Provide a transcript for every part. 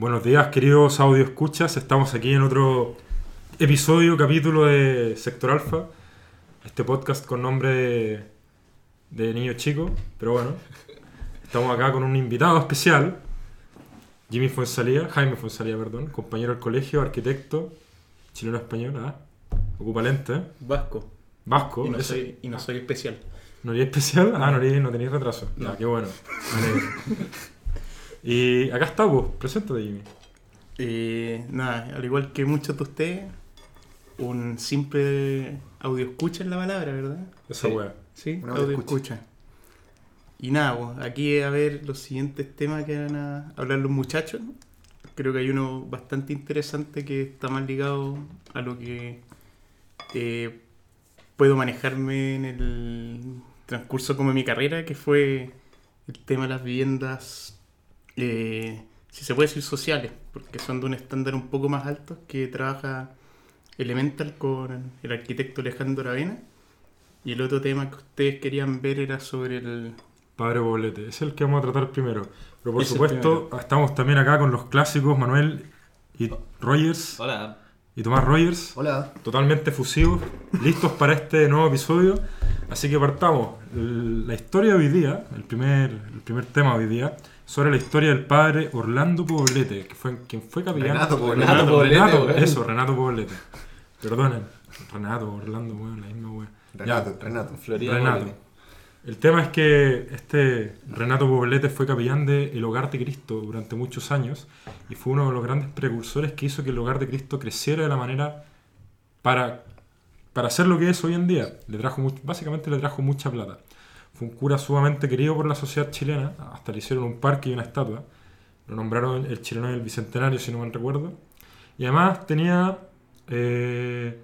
Buenos días, queridos audio escuchas. Estamos aquí en otro episodio, capítulo de Sector Alfa. Este podcast con nombre de, de niño chico, pero bueno. Estamos acá con un invitado especial, Jimmy Fuensalía, Jaime Fuensalía, perdón, compañero del colegio, arquitecto, chileno-español, ¿ah? Ocupa lente, ¿eh? Vasco. Vasco. Y no, ese- soy, y no soy especial. ¿No eres especial? Ah, no, eres- no tenéis retraso. No. Ya, qué bueno. y acá está, vos. Preséntate, Jimmy. Eh, nada, al igual que muchos de ustedes, un simple audio escucha en la palabra, ¿verdad? Esa Sí. wea. Sí, Un audio audio escucha. Y nada, pues, aquí a ver los siguientes temas que van a hablar los muchachos. Creo que hay uno bastante interesante que está más ligado a lo que eh, puedo manejarme en el transcurso como de mi carrera, que fue el tema de las viviendas, eh, si se puede decir sociales, porque son de un estándar un poco más alto que trabaja Elemental con el arquitecto Alejandro Aravena. Y el otro tema que ustedes querían ver era sobre el... Padre Poblete. Es el que vamos a tratar primero. Pero por Es supuesto, estamos también acá con los clásicos Manuel y Rogers Hola. y Tomás Rogers. Hola. Totalmente fusivos, listos para este nuevo episodio. Así que partamos. La historia de hoy día, el primer, el primer tema de hoy día, sobre la historia del padre Orlando Poblete, que fue quien fue capellán. Renato Poblete. Renato, Poblete, Renato, eso, Renato Poblete. Perdonen. Renato, Orlando, weón, la misma weón. Renato, Ya. Renato. Florida Renato. El tema es que este Renato Poblete fue capellán de El Hogar de Cristo durante muchos años y fue uno de los grandes precursores que hizo que el Hogar de Cristo creciera de la manera para, para hacer lo que es hoy en día. Le trajo básicamente le trajo mucha plata. Fue un cura sumamente querido por la sociedad chilena, hasta le hicieron un parque y una estatua. Lo nombraron el chileno del Bicentenario, si no mal recuerdo. Y además tenía... eh,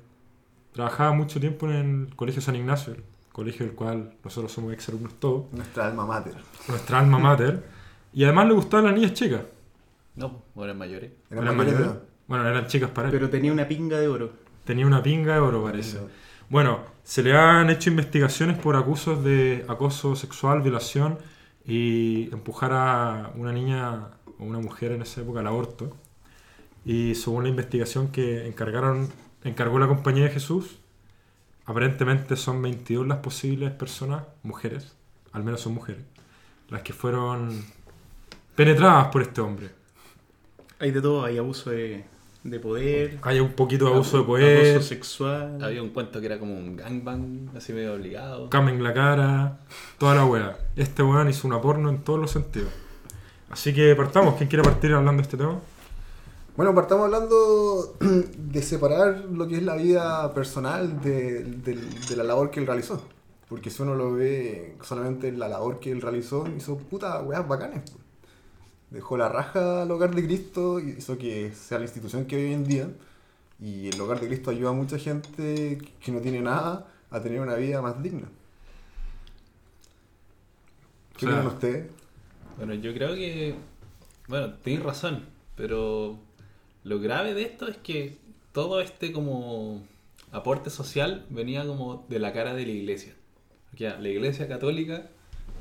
trabajaba mucho tiempo en el Colegio San Ignacio, el colegio del cual nosotros somos exalumnos todos, Nuestra alma mater. nuestra alma mater. Y además le gustaban las niñas chicas. No, bueno, mayores. Eran Eran mayores mayores. Bueno, eran chicas para él. Pero tenía una pinga de oro. Tenía una pinga de oro, parece. Bueno, se le han hecho investigaciones por acusos de acoso sexual, violación y empujar a una niña o una mujer en esa época al aborto. Y según la investigación que encargaron, encargó la Compañía de Jesús, aparentemente son 22 las posibles personas, mujeres, al menos son mujeres, las que fueron penetradas por este hombre. Hay de todo, hay abuso de, de poder, Hay un poquito de abuso de poder, abuso sexual. Había un cuento que era como un gangbang, así medio obligado. cama en la cara, toda la wea. Este weón hizo una porno en todos los sentidos. Así que partamos. ¿Quién quiere partir hablando de este tema? Bueno, partamos hablando de separar lo que es la vida personal de, del- de la labor que él realizó. Porque si uno lo ve solamente en la labor que él realizó, hizo puta weas bacanes. Dejó la raja al hogar de Cristo, hizo que sea la institución que hay hoy en día. Y el hogar de Cristo ayuda a mucha gente que no tiene nada a tener una vida más digna. ¿Qué O sea, opinan ustedes? Bueno, yo creo que. Bueno, tenéis razón, pero lo grave de esto es que todo este como aporte social venía como de la cara de la iglesia. Porque ya, la iglesia católica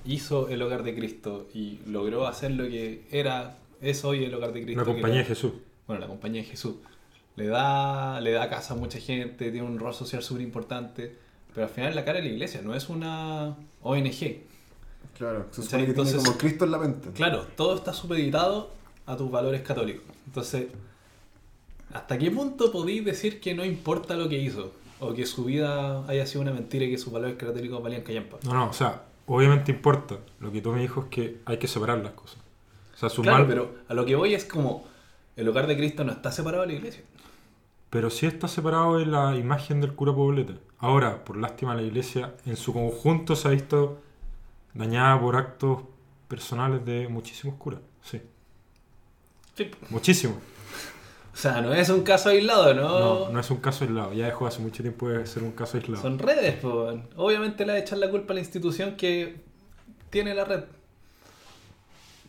hizo el hogar de Cristo y logró hacer lo que era, es hoy el hogar de Cristo. Que compañía de Jesús. bueno, la compañía de Jesús, le da, le da casa a mucha gente, tiene un rol social súper importante, pero al final la cara de la iglesia no es una ONG. Claro, se supone que Entonces- tiene como Cristo en la mente. Claro, todo está supeditado a tus valores católicos. Entonces, ¿hasta qué punto podéis decir que no importa lo que hizo? O que su vida haya sido una mentira y que sus valores católicos valían callampa. No, no, o sea, obviamente importa. Lo que tú me dijo es que hay que separar las cosas. O sea, Claro, pero a lo que voy es como el hogar de Cristo no está separado de la iglesia. Pero sí está separado de la imagen del cura Poblete. Ahora, por lástima, la iglesia en su conjunto se ha visto dañada por actos personales de muchísimos curas. Sí, Sí. muchísimos. O sea, no es un caso aislado, ¿no? No, no es un caso aislado. Ya dejó hace mucho tiempo de ser un caso aislado. Son redes, pues. Obviamente le va a echar la culpa a la institución que tiene la red.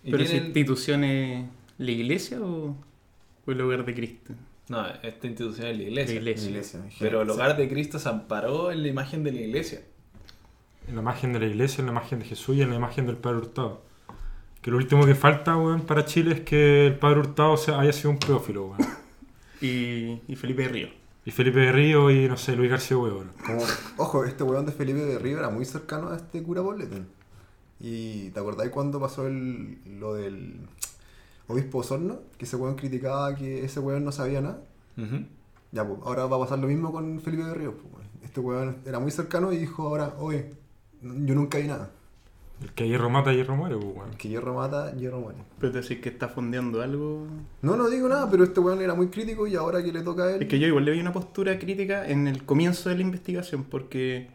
Y ¿Pero esa tienen- institución es la iglesia o, o el hogar de Cristo? No, esta institución es la iglesia. La iglesia. Iglesia, en Pero el hogar de Cristo se amparó en la imagen de la iglesia. En la imagen de la iglesia, en la imagen de Jesús y en la imagen del Padre Hurtado. Que lo último que falta, weón, para Chile es que el padre Hurtado sea- haya sido un pedófilo, weón. Y, y Felipe Río. Y Felipe de Río y, no sé, Luis García. Como, ojo, este weón de Felipe de Río era muy cercano a este cura Poblete. Y ¿te acordáis cuando pasó el, lo del obispo Osorno? Que ese weón criticaba que ese weón no sabía nada. Ya, pues, ahora va a pasar lo mismo con Felipe de Río. Pues. Este weón era muy cercano y dijo ahora, oye, yo nunca vi nada. El que hierro mata, hierro muere, pues, weón. Que hierro mata, hierro muere. Pero te decís que está fondeando algo. No, no digo nada, pero este weón era muy crítico y ahora que le toca a él... Es que yo igual le vi una postura crítica en el comienzo de la investigación, porque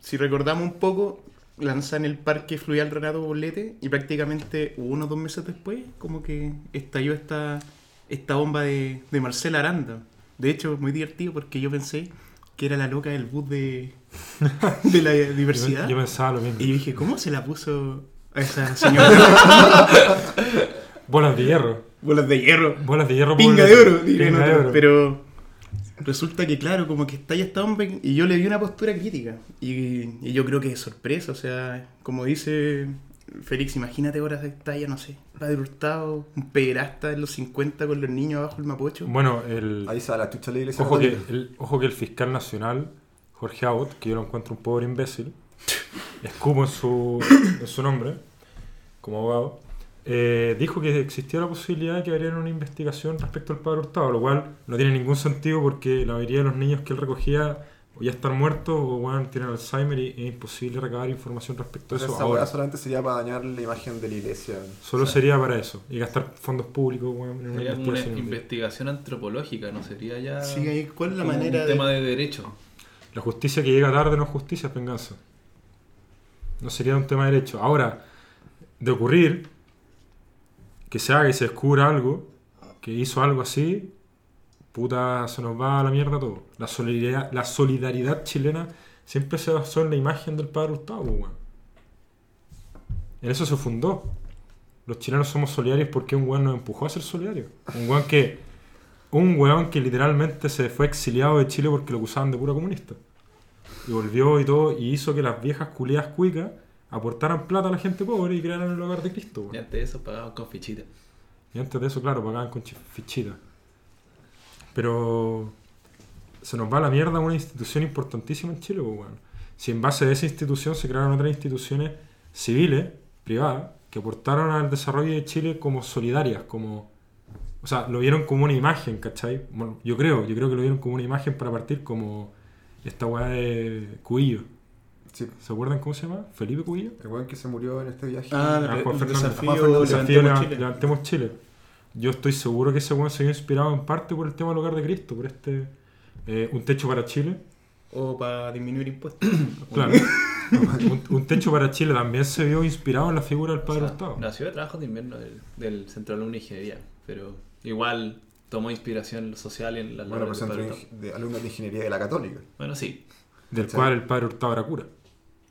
si recordamos un poco, lanzan el parque fluvial Renato Bolete y prácticamente uno o dos meses después, como que estalló esta, esta bomba de, de Marcela Aranda. De hecho, muy divertido porque yo pensé que era la loca del bus de, de la diversidad. Yo, yo pensaba lo mismo. Y dije, ¿cómo se la puso a esa señora? Bolas de hierro. Bolas de hierro. Bolas de hierro. Pinga de oro, Pinga de. Pero resulta que, claro, como que está ya esta hombre y yo le vi una postura crítica. Y, y yo creo que es sorpresa, o sea, como dice Félix, imagínate ahora está ya, no sé, Padre Hurtado, un pederasta en los 50 con los niños abajo del mapocho. Bueno, el, Ahí sale la chucha de la iglesia ojo, que el, ojo que el fiscal nacional, Jorge Abbott, que yo lo encuentro un pobre imbécil, escupo en su, en su nombre, como abogado, eh, dijo que existía la posibilidad de que abrieran una investigación respecto al padre Hurtado, lo cual no tiene ningún sentido porque la mayoría de los niños que él recogía o ya están muertos o bueno, tienen Alzheimer y es imposible recabar información respecto a Entonces, eso. esa ahora. solamente sería para dañar la imagen de la iglesia. Solo sería para eso y gastar fondos públicos weón, en una Sería como una investigación. investigación antropológica, ¿no? Sería ya Sí, ¿cuál es la manera un de...? tema de derecho. La justicia que llega tarde no es justicia, es venganza. No sería un tema de derecho. Ahora, de ocurrir que se haga y se descubra algo, que hizo algo así, puta, se nos va a la mierda todo. La solidaridad, chilena siempre se basó en la imagen del padre Gustavo, weón. En eso se fundó. Los chilenos somos solidarios porque un weón nos empujó a ser solidarios. Un weón que. Un weón que literalmente se fue exiliado de Chile porque lo acusaban de pura comunista. Y volvió y todo, y hizo que las viejas culiadas cuicas aportaran plata a la gente pobre y crearan el hogar de Cristo, weón. Y antes de eso pagaban con fichitas. Y antes de eso, claro, pagaban con chi- fichitas. Pero se nos va a la mierda una institución importantísima en Chile, pues. Si en base a esa institución se crearon otras instituciones civiles, privadas, que aportaron al desarrollo de Chile como solidarias, como... O sea, lo vieron como una imagen, ¿cachai? Bueno, yo creo, yo creo que lo vieron como una imagen para partir como esta weá de Cuillo. Sí. ¿Se acuerdan cómo se llama? ¿Felipe Cuillo? El weón que se murió en este viaje. Ah, Ah, el Juan Fernández. desafío, Juan. Desafío Levantemos Leva- Chile. Levantemos Chile. Yo estoy seguro que ese weón se vio inspirado en parte por el tema del hogar de Cristo, por este eh, Un techo para Chile. O para disminuir impuestos. Claro. un, un techo para Chile también se vio inspirado en la figura del Padre O sea, nació de trabajo de invierno del, del Centro de Alumnos de Ingeniería, pero igual tomó inspiración social en las Bueno, de, de alumnos de ingeniería de la católica. Bueno, sí. Del Sí. cual el Padre Hurtado era cura.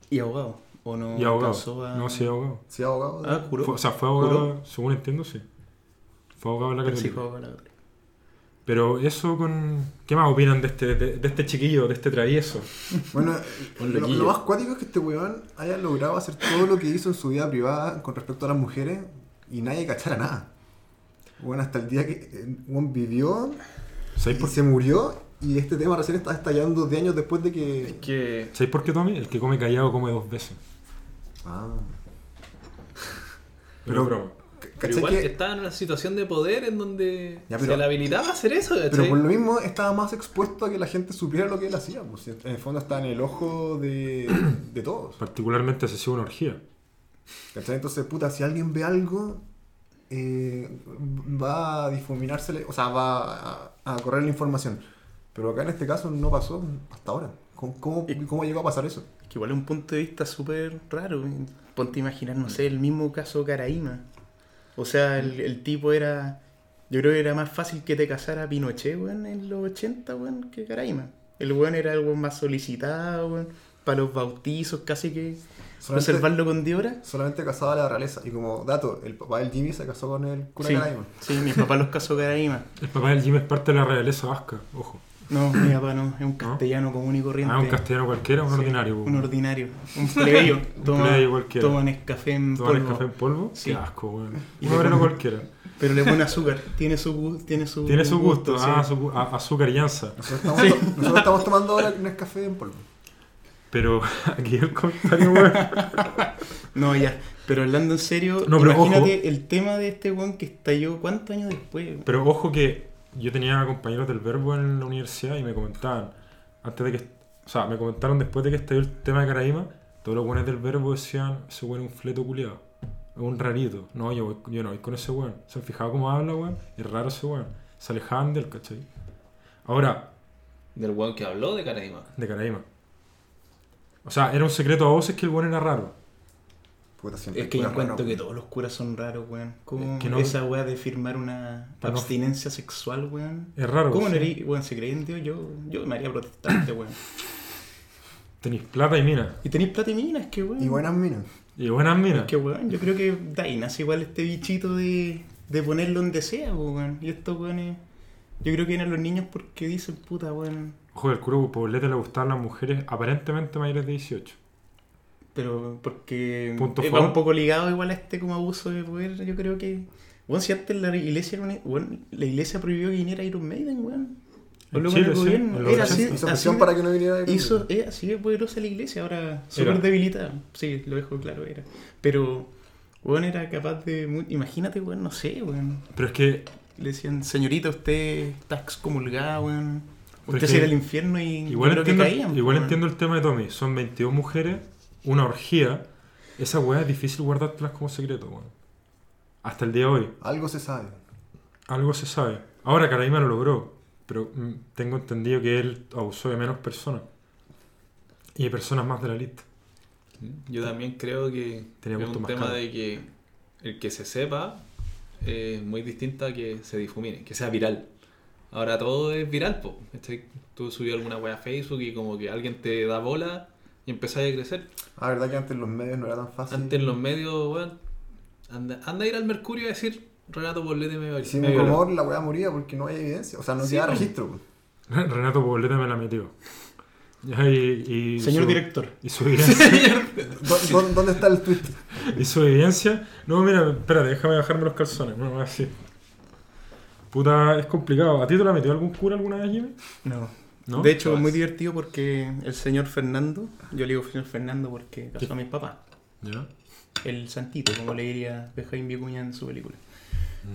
Y abogado. ¿O no Y abogado. alcanzó a- No, sí, abogado. Sí, abogado. de- Ah, juró. Fue- o sea, fue abogado, ¿Juró? según entiendo, sí. Fue abogado en la Pero sí, católica. fue abogado. Pero eso con... ¿Qué más opinan de este, de, de este chiquillo, de este travieso? Bueno, lo, lo más cuático es que este weón haya logrado hacer todo lo que hizo en su vida privada con respecto a las mujeres y nadie cachara nada. Bueno, hasta el día que eh, weón vivió ¿Sabéis y por, se murió y este tema recién está estallando de años después de que... Que ¿sabéis por qué, Tommy? El que come callado come dos veces. Ah. Pero, Pero- broma. pero ¿Cachai igual que- estaba en una situación de poder en donde Ya, pero- se le habilitaba a hacer eso, Pero ¿cachai? por lo mismo estaba más expuesto a que la gente supiera lo que él hacía. Pues, en el fondo está en el ojo de, de todos. Particularmente se hacía una orgía. ¿Cachai? Entonces, puta, si alguien ve algo, eh, va a difuminársele, o sea, va a, a correr la información. Pero acá en este caso no pasó hasta ahora. ¿Cómo, cómo, cómo llegó a pasar eso? Que igual es un punto de vista súper raro. Ponte a imaginar, no sé, el mismo caso Caraíma. O sea, el, el tipo era. Yo creo que era más fácil que te casara Pinochet, weón, en los 80, weón, que Caraíma. El weón era algo más solicitado, weón, para los bautizos, casi que reservarlo con Diora. solamente casaba a la realeza. Y como dato, el papá del Jimmy se casó con el cura Sí, Caraima. sí, mi papá los casó Caraíma. El papá del Jim es parte de la realeza vasca, ojo. No, mi papá no, es un castellano común y corriente. Ah, un castellano cualquiera, un Sí, ordinario. po. Un ordinario. Un plebeyo. Toma, plebeyo cualquiera. toma Nescafé en ¿Tomar polvo. café en polvo? Sí. Qué asco, weón. Y Un cualquiera. Pero le pone azúcar. Tiene su, tiene su, Tiene su gusto, ah, su gu- a- azúcar y anza. Nosotros estamos, nosotros estamos tomando ahora Nescafé en polvo. Pero aquí el comentario, weón. No, ya. Pero hablando en serio, No, pero imagínate ojo. el tema de este weón que estalló cuántos años después. Pero ojo que yo tenía compañeros del verbo en la universidad y me comentaban, antes de que, o sea, me comentaron después de que estalló el tema de Caraíma, todos los buenos del verbo decían, ese weón es un fleto culiado, es un rarito. No, yo, voy- yo no voy con ese weón. Se han fijado cómo habla, weón, es raro ese weón. Se alejaban del, ¿cachai? Ahora, Del weón que habló de Caraima. de Caraíma. O sea, era un secreto a voces que el weón era raro. Puta, Es que yo encuentro raros. que todos los curas son raros, weón. ¿Cómo Es que no- esa weá de firmar una no- abstinencia sexual, weón? Es raro. ¿Cómo no sí. eres, weón, si creí en Dios? Yo, yo me haría protestante, weón. Tenéis plata y mina. Y tenéis plata y minas, que weón. Y buenas minas. Y buenas minas. Es que weón, yo creo que de ahí nace igual este bichito de, de ponerlo donde sea, weón. Y estos weones, yo creo que vienen los niños porque dicen, puta, weón. Ojo, el cura Poblete le gustaban las mujeres aparentemente mayores de 18. Pero porque Punto eh, va favor. un poco ligado igual a este como abuso de poder, yo creo que... Bueno, si antes la iglesia, era una- weón, la iglesia prohibió que viniera Iron Maiden, weón. O En luego Chile, el sí, gobierno, era 80. así, Hizo así para que no viniera de hizo, es así de poderosa la iglesia, ahora súper debilitada. Sí, lo dejo claro, era. Pero, weón, era capaz de... Imagínate, weón, no sé, weón. Pero es que Le decían, señorita, usted está excomulgada, weón. Usted se que irá al infierno y Igual, que entiendo, caían, igual weón. entiendo el tema de Tommy. Son 22 mujeres, una orgía. Esa weá es difícil guardártelas como secreto, weón. Hasta el día de hoy. Algo se sabe. Algo se sabe. Ahora Caraima lo logró. Pero mm, tengo entendido que él abusó de menos personas. Y de personas más de la lista. Yo también creo que Tenía es gusto un tema caro. de que el que se sepa es muy distinto a que se difumine, que sea viral. Ahora todo es viral, po. Tú subí alguna wea a Facebook y como que alguien te da bola y empezáis a crecer. Ah, verdad que antes los medios no era tan fácil. Antes en los medios, weón, anda, anda a ir al Mercurio a decir Renato Poblete me, Si me un violó". rumor, la weá moría porque no hay evidencia. O sea, no Sí, queda registro. po. Renato Poblete me la metió. Ya, Y, y Señor su- director. Y su evidencia. ¿Dó- dó- ¿Dónde está el tweet? ¿Y su evidencia? No, mira, espérate, déjame bajarme los calzones. No, así. Puta, es complicado. ¿A ti te la metió algún cura alguna vez, Jimmy? No. ¿No? De hecho, es muy divertido porque el señor Fernando, yo le digo señor Fernando porque casó a mis papás. ¿Ya? El santito, como le diría Benjamín Vicuña en su película.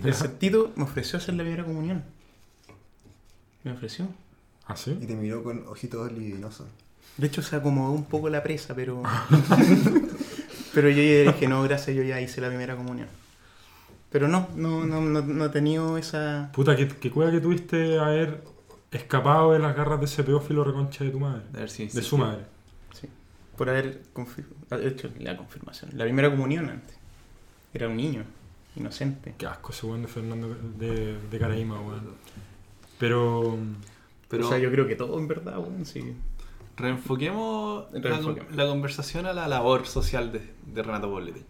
El santito me ofreció hacer la primera comunión. Me ofreció. ¿Ah, sí? Y te miró con ojitos libidinosos. De hecho, se acomodó un poco la presa, pero. pero yo dije, no, gracias, yo ya hice la primera comunión. Pero no, no, no, no, no he tenido esa. Puta, ¿qué, qué cueva que tuviste haber escapado de las garras de ese pedófilo reconcha de tu madre? A ver si De su madre. Sí, por haber hecho la confirmación. La primera comunión antes. Era un niño, inocente. Qué asco ese weón de Fernando de, de Caraíma, weón. Pero. Pero o sea, yo creo que todo en verdad, weón, sí. reenfoquemos, la- Reenfoquemos. La, conversación a la labor social de, de Renato Poblete.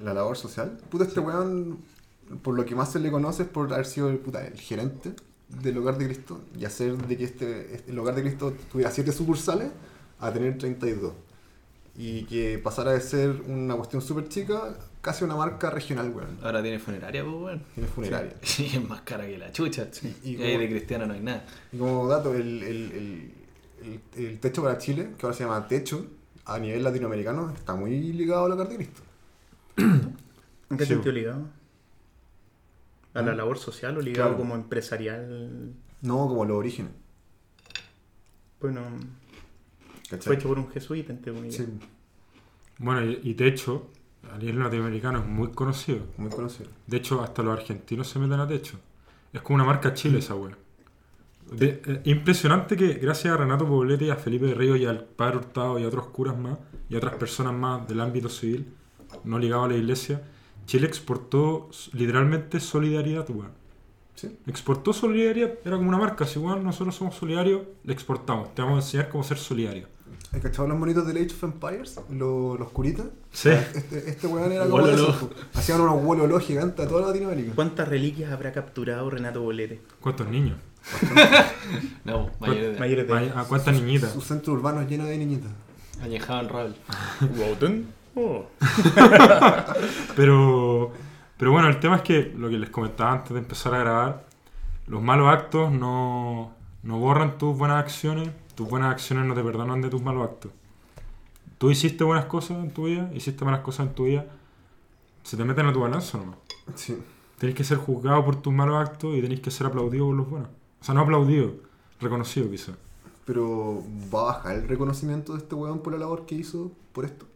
La labor social. Puta, este weón, por lo que más se le conoce es por haber sido el, puta, el gerente del Hogar de Cristo y hacer de que este, este- el Hogar de Cristo tuviera 7 sucursales a tener 32. Y que pasara de ser una cuestión súper chica casi una marca regional, weón. ahora tiene funeraria, pues bueno. Tiene funeraria. Sí, es más cara que la chucha. y y como- ahí de cristiano no hay nada. Y como dato, el, el, el, el- el techo para Chile, que ahora se llama techo, a nivel latinoamericano, está muy ligado al Hogar de Cristo. ¿En qué Sí. sentido ligado? ¿A la labor social o ligado Claro. como empresarial? No como los orígenes. Bueno, ¿cachai? fue hecho por un jesuita, entre comillas. Sí, Bueno, y, de hecho, a nivel latinoamericano es muy conocido. muy conocido. De hecho, hasta los argentinos se meten a techo. Es como una marca Chile esa wea. De- eh, impresionante que gracias a Renato Poblete y a Felipe Río y al Padre Hurtado y a otros curas más y a otras personas más del ámbito civil, no ligado a la iglesia, Chile exportó literalmente solidaridad, weón. Sí. Exportó solidaridad, era como una marca, si weón, nosotros somos solidarios, le exportamos. Te vamos a enseñar cómo ser solidario. ¿Has cachado los monitos del Age of Empires? Los, los curitas. Sí. Este, este weón era como po. Hacían unos wololó gigantes a toda Latinoamérica. ¿Cuántas reliquias habrá capturado Renato Bolete? ¿Cuántos niños? No, mayores de. Mayores de ¿A cuántas niñitas? Su centro urbano es lleno de niñitas. Añejado en rol. Oh. Pero, pero bueno, el tema es que lo que les comentaba antes de empezar a grabar, los malos actos no, no borran tus buenas acciones, tus buenas acciones no te perdonan de tus malos actos. Tú hiciste buenas cosas en tu vida, hiciste malas cosas en tu vida, se te meten a tu balanza nomás. Sí. Tenés que ser juzgado por tus malos actos y tenés que ser aplaudido por los buenos. O sea, no aplaudido, reconocido quizá. Pero ¿va a bajar el reconocimiento de este weón por la labor que hizo por esto?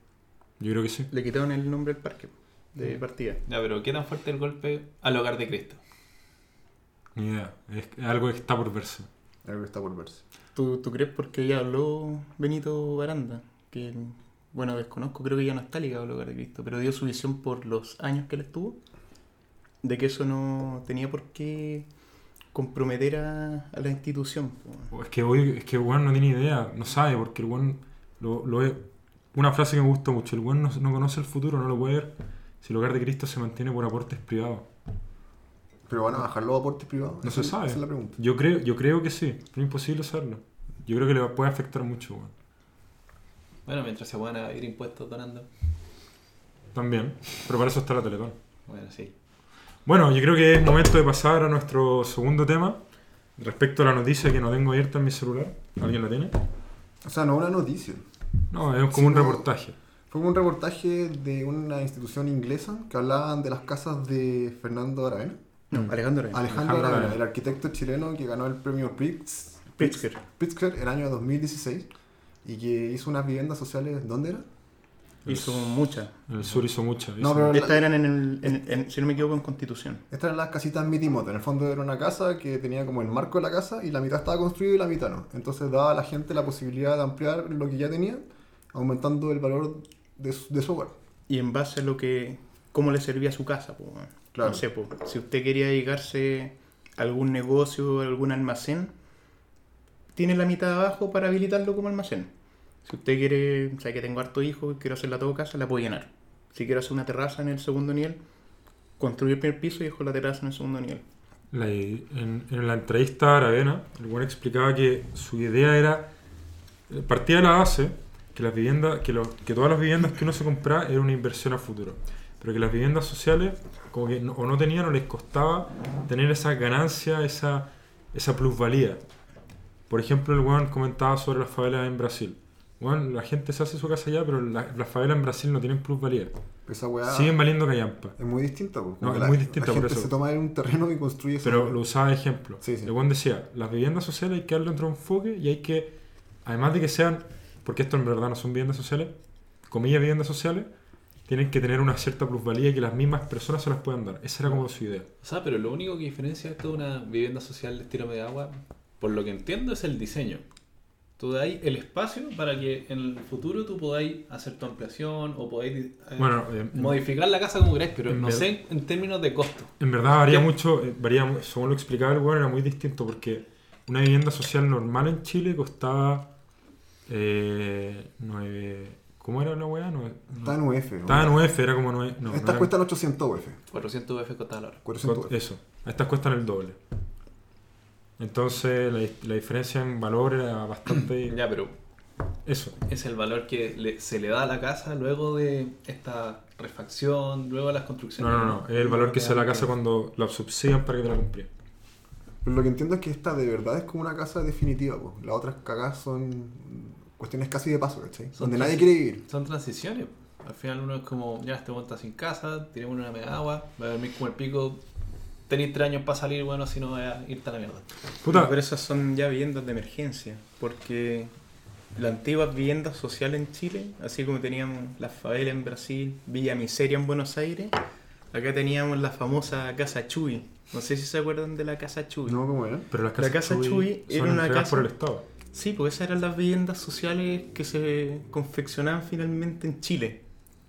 Yo creo que sí. Le quitaron el nombre del parque de partida. Ya, pero ¿qué tan fuerte el golpe al hogar de Cristo? Ni idea. Es algo que está por verse. Algo que está por verse. ¿Tú, ¿Tú crees porque ya habló Benito Baranda? Que, bueno, desconozco, creo que ya no está ligado al hogar de Cristo, pero dio su visión por los años que él estuvo, de que eso no tenía por qué comprometer a, a la institución. Es que hoy, es que el weón no tiene idea, no sabe, porque el weón lo, lo es. Una frase que me gusta mucho, el weón no, no conoce el futuro, no lo puede ver. Si el hogar de Cristo se mantiene por aportes privados. ¿Pero van a bajar los aportes privados? No Esa- se sabe. Esa es la pregunta. Yo creo, yo creo que sí, pero es imposible saberlo. Yo creo que le puede afectar mucho, weón. Bueno, mientras se van a ir impuestos donando. También, pero para eso está la Teletón. Bueno, sí. Bueno, yo creo que es momento de pasar a nuestro segundo tema. Respecto a la noticia que no tengo abierta en mi celular. ¿Alguien la tiene? O sea, no una noticia. No, es como un no. reportaje. Fue un reportaje de una institución inglesa que hablaban de las casas de Fernando Aravena. No, Mm. Alejandro Arena. Alejandro Alejandro Aravena, Aravena. el arquitecto chileno que ganó el premio Pritzker. Pritzker el año 2016 y que hizo unas viviendas sociales. ¿Dónde era? Hizo muchas. En el sur hizo mucha. No, pero- Estas eran en el, en- en- si no me equivoco, en Constitución. Estas eran las casitas Mitimoto. En el fondo era una casa que tenía como el marco de la casa y la mitad estaba construida y la mitad no. Entonces daba a la gente la posibilidad de ampliar lo que ya tenía, aumentando el valor de su, de su hogar. Y en base a lo que, cómo le servía su casa. po, weón. Claro. No sé, po, si usted quería dedicarse a algún negocio, a algún almacén, tiene la mitad de abajo para habilitarlo como almacén. Si usted quiere, o sea, que tengo harto hijo y quiero hacer la todo casa, la puedo llenar. Si quiero hacer una terraza en el segundo nivel, construir el primer piso y dejo la terraza en el segundo nivel. La- en, en la entrevista a Aravena, el buen explicaba que su idea era, eh, partía de la base, que las viviendas, que, lo- que todas las viviendas que uno se compraba era una inversión a futuro. Pero que las viviendas sociales, como que no- o no tenían o les costaba tener esa ganancia, esa, esa plusvalía. Por ejemplo, el weón comentaba sobre las favelas en Brasil. Weón, la gente se hace su casa allá, pero la- las favelas en Brasil no tienen plusvalía. Esa weá Siguen valiendo callampa. es muy distinta. po. No, es la, muy distinta, La por eso. se toma en un terreno y construye Pero lo usaba de ejemplo. Sí, sí. El buen decía, las viviendas sociales hay que darle otro enfoque y hay que, además de que sean, porque esto en verdad no son viviendas sociales, comillas viviendas sociales, tienen que tener una cierta plusvalía y que las mismas personas se las puedan dar. Esa era como su idea. O sea, pero lo único que diferencia esto de una vivienda social de estilo medio agua, por lo que entiendo, es el diseño. Tú dais el espacio para que en el futuro tú podáis hacer tu ampliación o podáis eh, Bueno, eh, modificar la casa como queráis, pero no ver- sé en términos de costo. en verdad varía ¿Qué? mucho, eh, varía, según lo explicaba el weón, era muy distinto porque una vivienda social normal en Chile costaba eh, nueve... ¿Cómo era la weá? Nueve- Está en UF. ¿no? Estaba en UF, era como nueve... No, no Estas era- cuestan 800 UF. 400 UF costaba la hora. 400 UF. Eso, estas cuestan el doble. Entonces la, la diferencia en valor era bastante... Ya, pero Eso. es el valor que le- se le da a la casa luego de esta refacción, luego de las No, construcciones. no, no. Es el valor que se da a la casa cuando la subsidian para que te la compres. Pero lo que entiendo es que esta de verdad es como una casa definitiva. po. Las otras cagadas son cuestiones casi de paso, ¿cachai? Donde nadie quiere vivir. Son transiciones. Al final uno es como, ya este monta sin casa, tenemos una mega agua, va a dormir como el pico, tenéis tres años para salir, bueno, si no irte a la mierda. Puta, Pero esas son ya viviendas de emergencia, porque las antiguas viviendas sociales en Chile, así como teníamos la favela en Brasil, Villa Miseria en Buenos Aires, acá teníamos la famosa Casa Chuy. No sé si se acuerdan de la Casa Chuy. ¿No? ¿Cómo era? pero las casas la casa Chuy Chuy era son una casa- por el Estado. Sí, pues esas eran las viviendas sociales que se confeccionaban finalmente en Chile.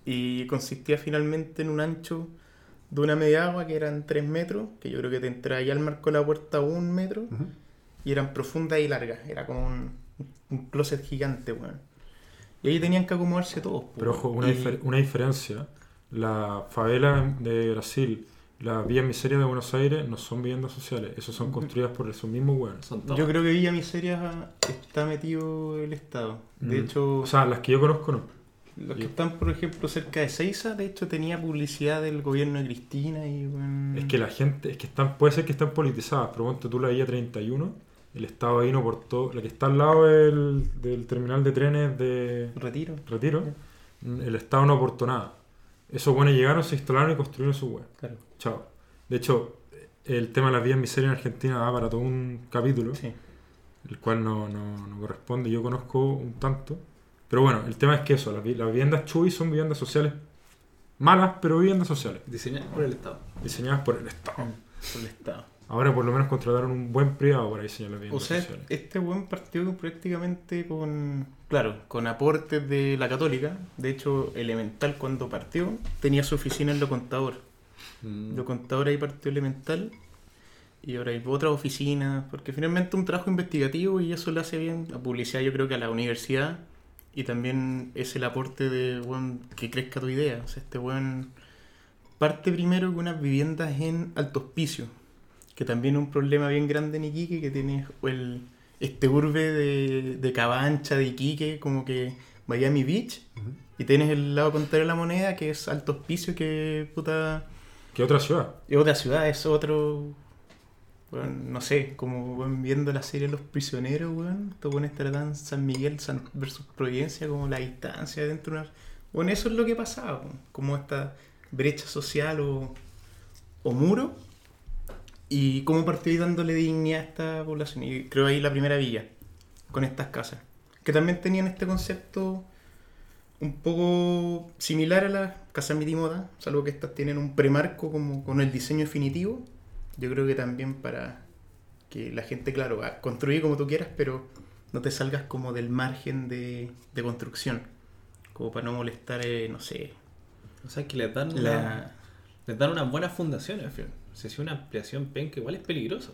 Y consistía finalmente en un ancho de una media agua que eran 3 metros, que yo creo que te entraba ya al marco de la puerta un metro, y eran profundas y largas. Era como un, un closet gigante, weón. Y ahí tenían que acomodarse todos. po, Pero ojo, una, y- difer- una diferencia. La favela de Brasil las villas miserias de Buenos Aires no son viviendas sociales, esos son construidas por esos mismos todas. Yo creo que Villa Miseria está metido el Estado. De Mm. hecho, O sea, las que yo conozco no. Los que están, por ejemplo, cerca de Seiza, de hecho, tenía publicidad del gobierno de Cristina y bueno, Es que la gente, es que están, puede ser que están politizadas, pero ponte tú la Villa 31, el Estado ahí no portó, la que está al lado del, del terminal de trenes de retiro. Retiro, el Estado no aportó nada. Esos buenos llegaron, se instalaron y construyeron su web. Claro. Chao. De hecho, el tema de las vías miserias en Argentina da para todo un capítulo, Sí. el cual no, no- no corresponde. Yo conozco un tanto. Pero bueno, el tema es que eso, las, vi- las viviendas Chuy son viviendas sociales malas, pero viviendas sociales, Diseñadas por el Estado. diseñadas por el Estado. Por el Estado. Ahora por lo menos contrataron un buen privado para diseñar las O viviendas sea, sociales. este buen partido prácticamente con, claro, con aportes de la católica. De hecho, Elemental cuando partió tenía su oficina en Lo Contador. Mm. Lo Contador ahí partió Elemental y ahora hay otras oficinas, porque finalmente un trabajo investigativo y eso le hace bien a publicidad yo creo que a la universidad y también es el aporte de que crezca tu idea. O sea, este buen parte primero con unas viviendas en alto hospicio, que también es un problema bien grande en Iquique, que tiene el, este urbe de, de Cabancha, de Iquique, como que Miami Beach, y tienes el lado contrario de la moneda, que es alto hospicio, que puta... ¿Qué otra ciudad? Es otra ciudad, es otro... bueno, no sé, como viendo la serie Los Prisioneros, weón. Estos buenos tratan San Miguel versus Providencia, como la distancia dentro de una... Bueno, eso es lo que pasaba, como esta brecha social o, o muro. Y cómo partió dándole dignidad a esta población. Y creo ahí la primera villa, con estas casas. Que también tenían este concepto un poco similar a las casas Mitimoda, salvo que estas tienen un premarco como con el diseño definitivo. Yo creo que también para que la gente, claro, a- construye como tú quieras, pero no te salgas como del margen de, de construcción. Como para no molestar, eh, no sé, O sea, que les dan, una- la... les dan unas buenas fundaciones. fíjate. Si es una ampliación penca, igual es peligroso.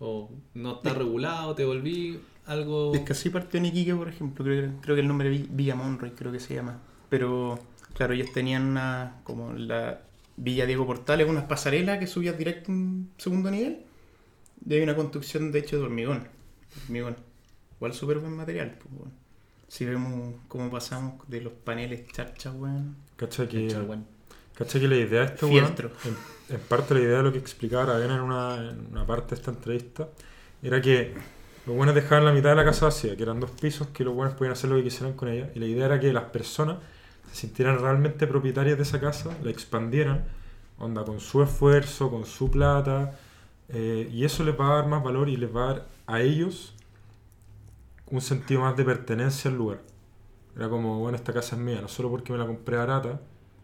O no está Es- regulado, te volví algo. Es que así partió en Iquique, por ejemplo. Creo, que- creo que el nombre Vi- Villa Monroy, creo que se llama. Pero, claro, ellos tenían una, como la Villa Diego Portales, unas pasarelas que subías directo a un segundo nivel. Y hay una construcción, de hecho, de hormigón. Hormigón. Igual súper buen material. Pues. Si vemos cómo pasamos de los paneles charcha, weón. ¿Cacha que, cacha que la idea de este weón, en, en parte la idea de lo que explicaba Aravena en una, en una parte de esta entrevista, era que los buenos dejaban la mitad de la casa vacía, que eran dos pisos, que los buenos podían hacer lo que quisieran con ella, y la idea era que las personas se sintieran realmente propietarias de esa casa, la expandieran, onda, con su esfuerzo, con su plata, eh, y eso les va a dar más valor y les va a dar a ellos un sentido más de pertenencia al lugar. Era como, bueno, esta casa es mía, no solo porque me la compré barata,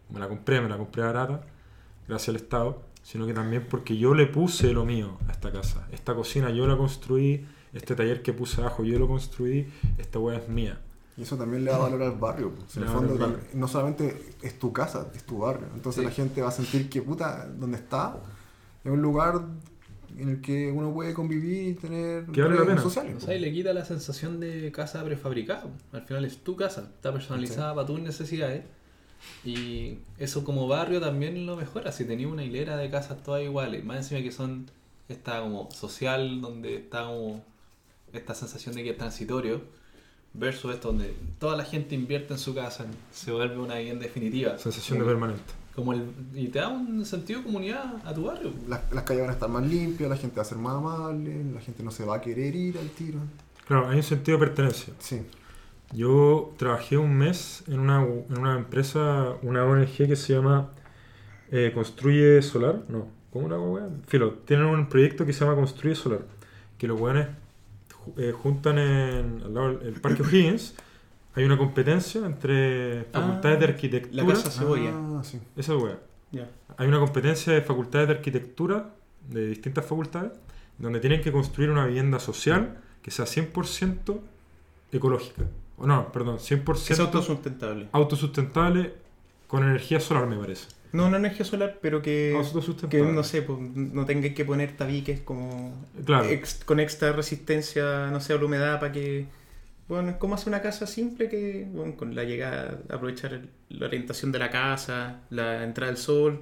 me la compré, me la compré barata, gracias al Estado, sino que también porque yo le puse lo mío a esta casa. Esta cocina yo la construí, este taller que puse abajo yo lo construí, esta weá es mía. Y eso también le da valor al barrio. pues. En el fondo, no solamente es tu casa, es tu barrio. Entonces Sí. la gente va a sentir que, puta, donde está es un lugar en el que uno puede convivir y tener Que vale la redes pena. sociales. O sea, y le quita la sensación de casa prefabricada. Al final es tu casa, está personalizada para tus necesidades. Y eso como barrio también lo mejora. Si tenía una hilera de casas todas iguales, más encima que son esta como social, donde está como esta sensación de que es transitorio, versus esto donde toda la gente invierte en su casa, se vuelve una vivienda definitiva. Sensación de permanente. Como el, y te da un sentido de comunidad a tu barrio. Las, las calles van a estar más limpias, la gente va a ser más amable, la gente no se va a querer ir al tiro. Claro, hay un sentido de pertenencia. Sí. Yo trabajé un mes en una, en una empresa, una ONG que se llama eh, Construye Solar. No, ¿cómo la weá? Filo, tienen un proyecto que se llama Construye Solar. Que los weones eh, juntan en al lado del el Parque O'Higgins. Hay una competencia entre facultades Ah, de arquitectura. la casa Cebolla. Ah, sí. Esa weá. Ya. Hay una competencia de facultades de arquitectura, de distintas facultades, donde tienen que construir una vivienda social que sea 100% ecológica. O no, perdón, 100% Es autosustentable. autosustentable con energía solar, me parece. No, no energía solar, pero que, que Autosustentable. no sé, pues, no tengáis que poner tabiques como Claro. ex- con extra resistencia, no sé, a la humedad para que. Bueno, es como hacer una casa simple que, bueno, con la llegada, aprovechar el- la orientación de la casa, la entrada del sol,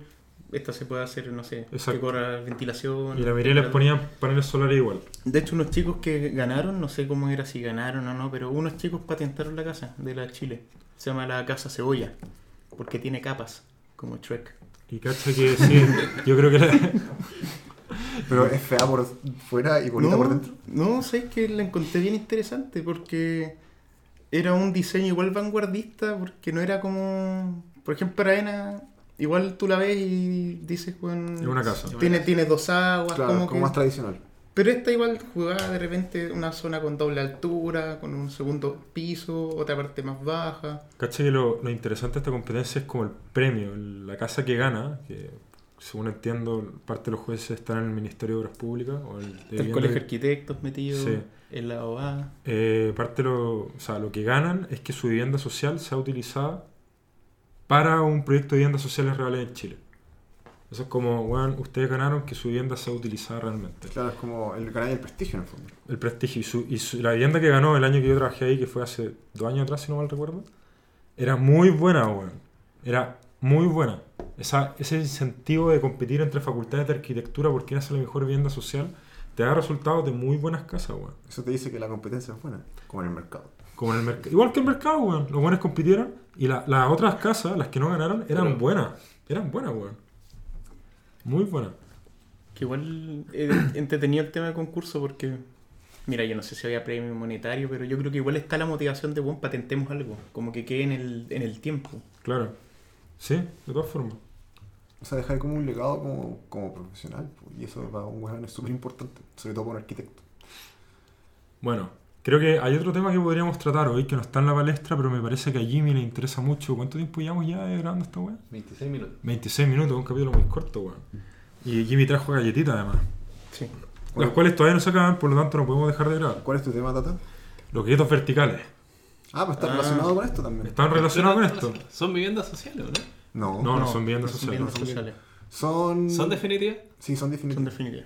esta se puede hacer, no sé, Exacto. que corra ventilación. Y la mayoría les ponían paneles solares igual. De hecho, unos chicos que ganaron, no sé cómo era si ganaron o no, pero unos chicos patentaron la casa de la Chile. Se llama la Casa Cebolla, porque tiene capas, como Shrek. Y cacha que sí, yo creo que la- Pero es fea por fuera y bonita no, por dentro. No, sé que la encontré bien interesante porque era un diseño igual vanguardista, porque no era como, por ejemplo, Arena, igual tú la ves y dices, bueno, Es una casa. Tiene, tiene dos aguas, Claro, como como que... más tradicional. Pero esta igual jugaba de repente una zona con doble altura, con un segundo piso, otra parte más baja. cacha que lo, lo interesante de esta competencia es como el premio, la casa que gana, que según entiendo, parte de los jueces están en el Ministerio de Obras Públicas o el de El colegio de arquitectos metido Sí. en la OA. Eh, parte de lo, o sea, lo que ganan es que su vivienda social sea utilizada para un proyecto de viviendas sociales reales en Chile. Eso es como, bueno, ustedes ganaron que su vivienda sea utilizada realmente. Claro, es como el ganar el prestigio en el fondo. El prestigio. Y, su- y su- la vivienda que ganó el año que yo trabajé ahí, que fue hace dos años atrás, si no mal recuerdo, era muy buena, weón. Era muy buena. Esa, ese incentivo de competir entre facultades de arquitectura por quién hace la mejor vivienda social, te da resultados de muy buenas casas, weón. Eso te dice que la competencia es buena, como en el mercado. Como en el mercado. Igual que el mercado, weón. Los buenos compitieron y la- las otras casas, las que no ganaron, eran Pero- buenas. Eran buenas, weón. Muy buenas. Que igual eh, entretenido el tema del concurso porque, mira, yo no sé si había premio monetario, pero yo creo que igual está la motivación de, bueno, patentemos algo, como que quede en el, en el tiempo. Claro. Sí, de todas formas. O sea, dejar como un legado como, como profesional. Y eso para un weón es súper importante, sobre todo para un arquitecto. Bueno, creo que hay otro tema que podríamos tratar hoy que no está en la palestra, pero me parece que a Jimmy le interesa mucho. ¿Cuánto tiempo llevamos ya eh, grabando esta weá? 26 minutos. 26 minutos, un capítulo muy corto, weón. Y Jimmy trajo galletitas además. Sí. Las cuales todavía no se acaban, por lo tanto no podemos dejar de grabar. ¿Cuál es tu tema, Tata? Los galletos verticales. Ah, pues está Ah. relacionado con esto también. ¿Están relacionados con esto? ¿Son viviendas sociales no? No, No, no son viviendas no sociales. viviendas sociales. son... ¿Son definitivas? Sí, son Son definitivos. definitivas.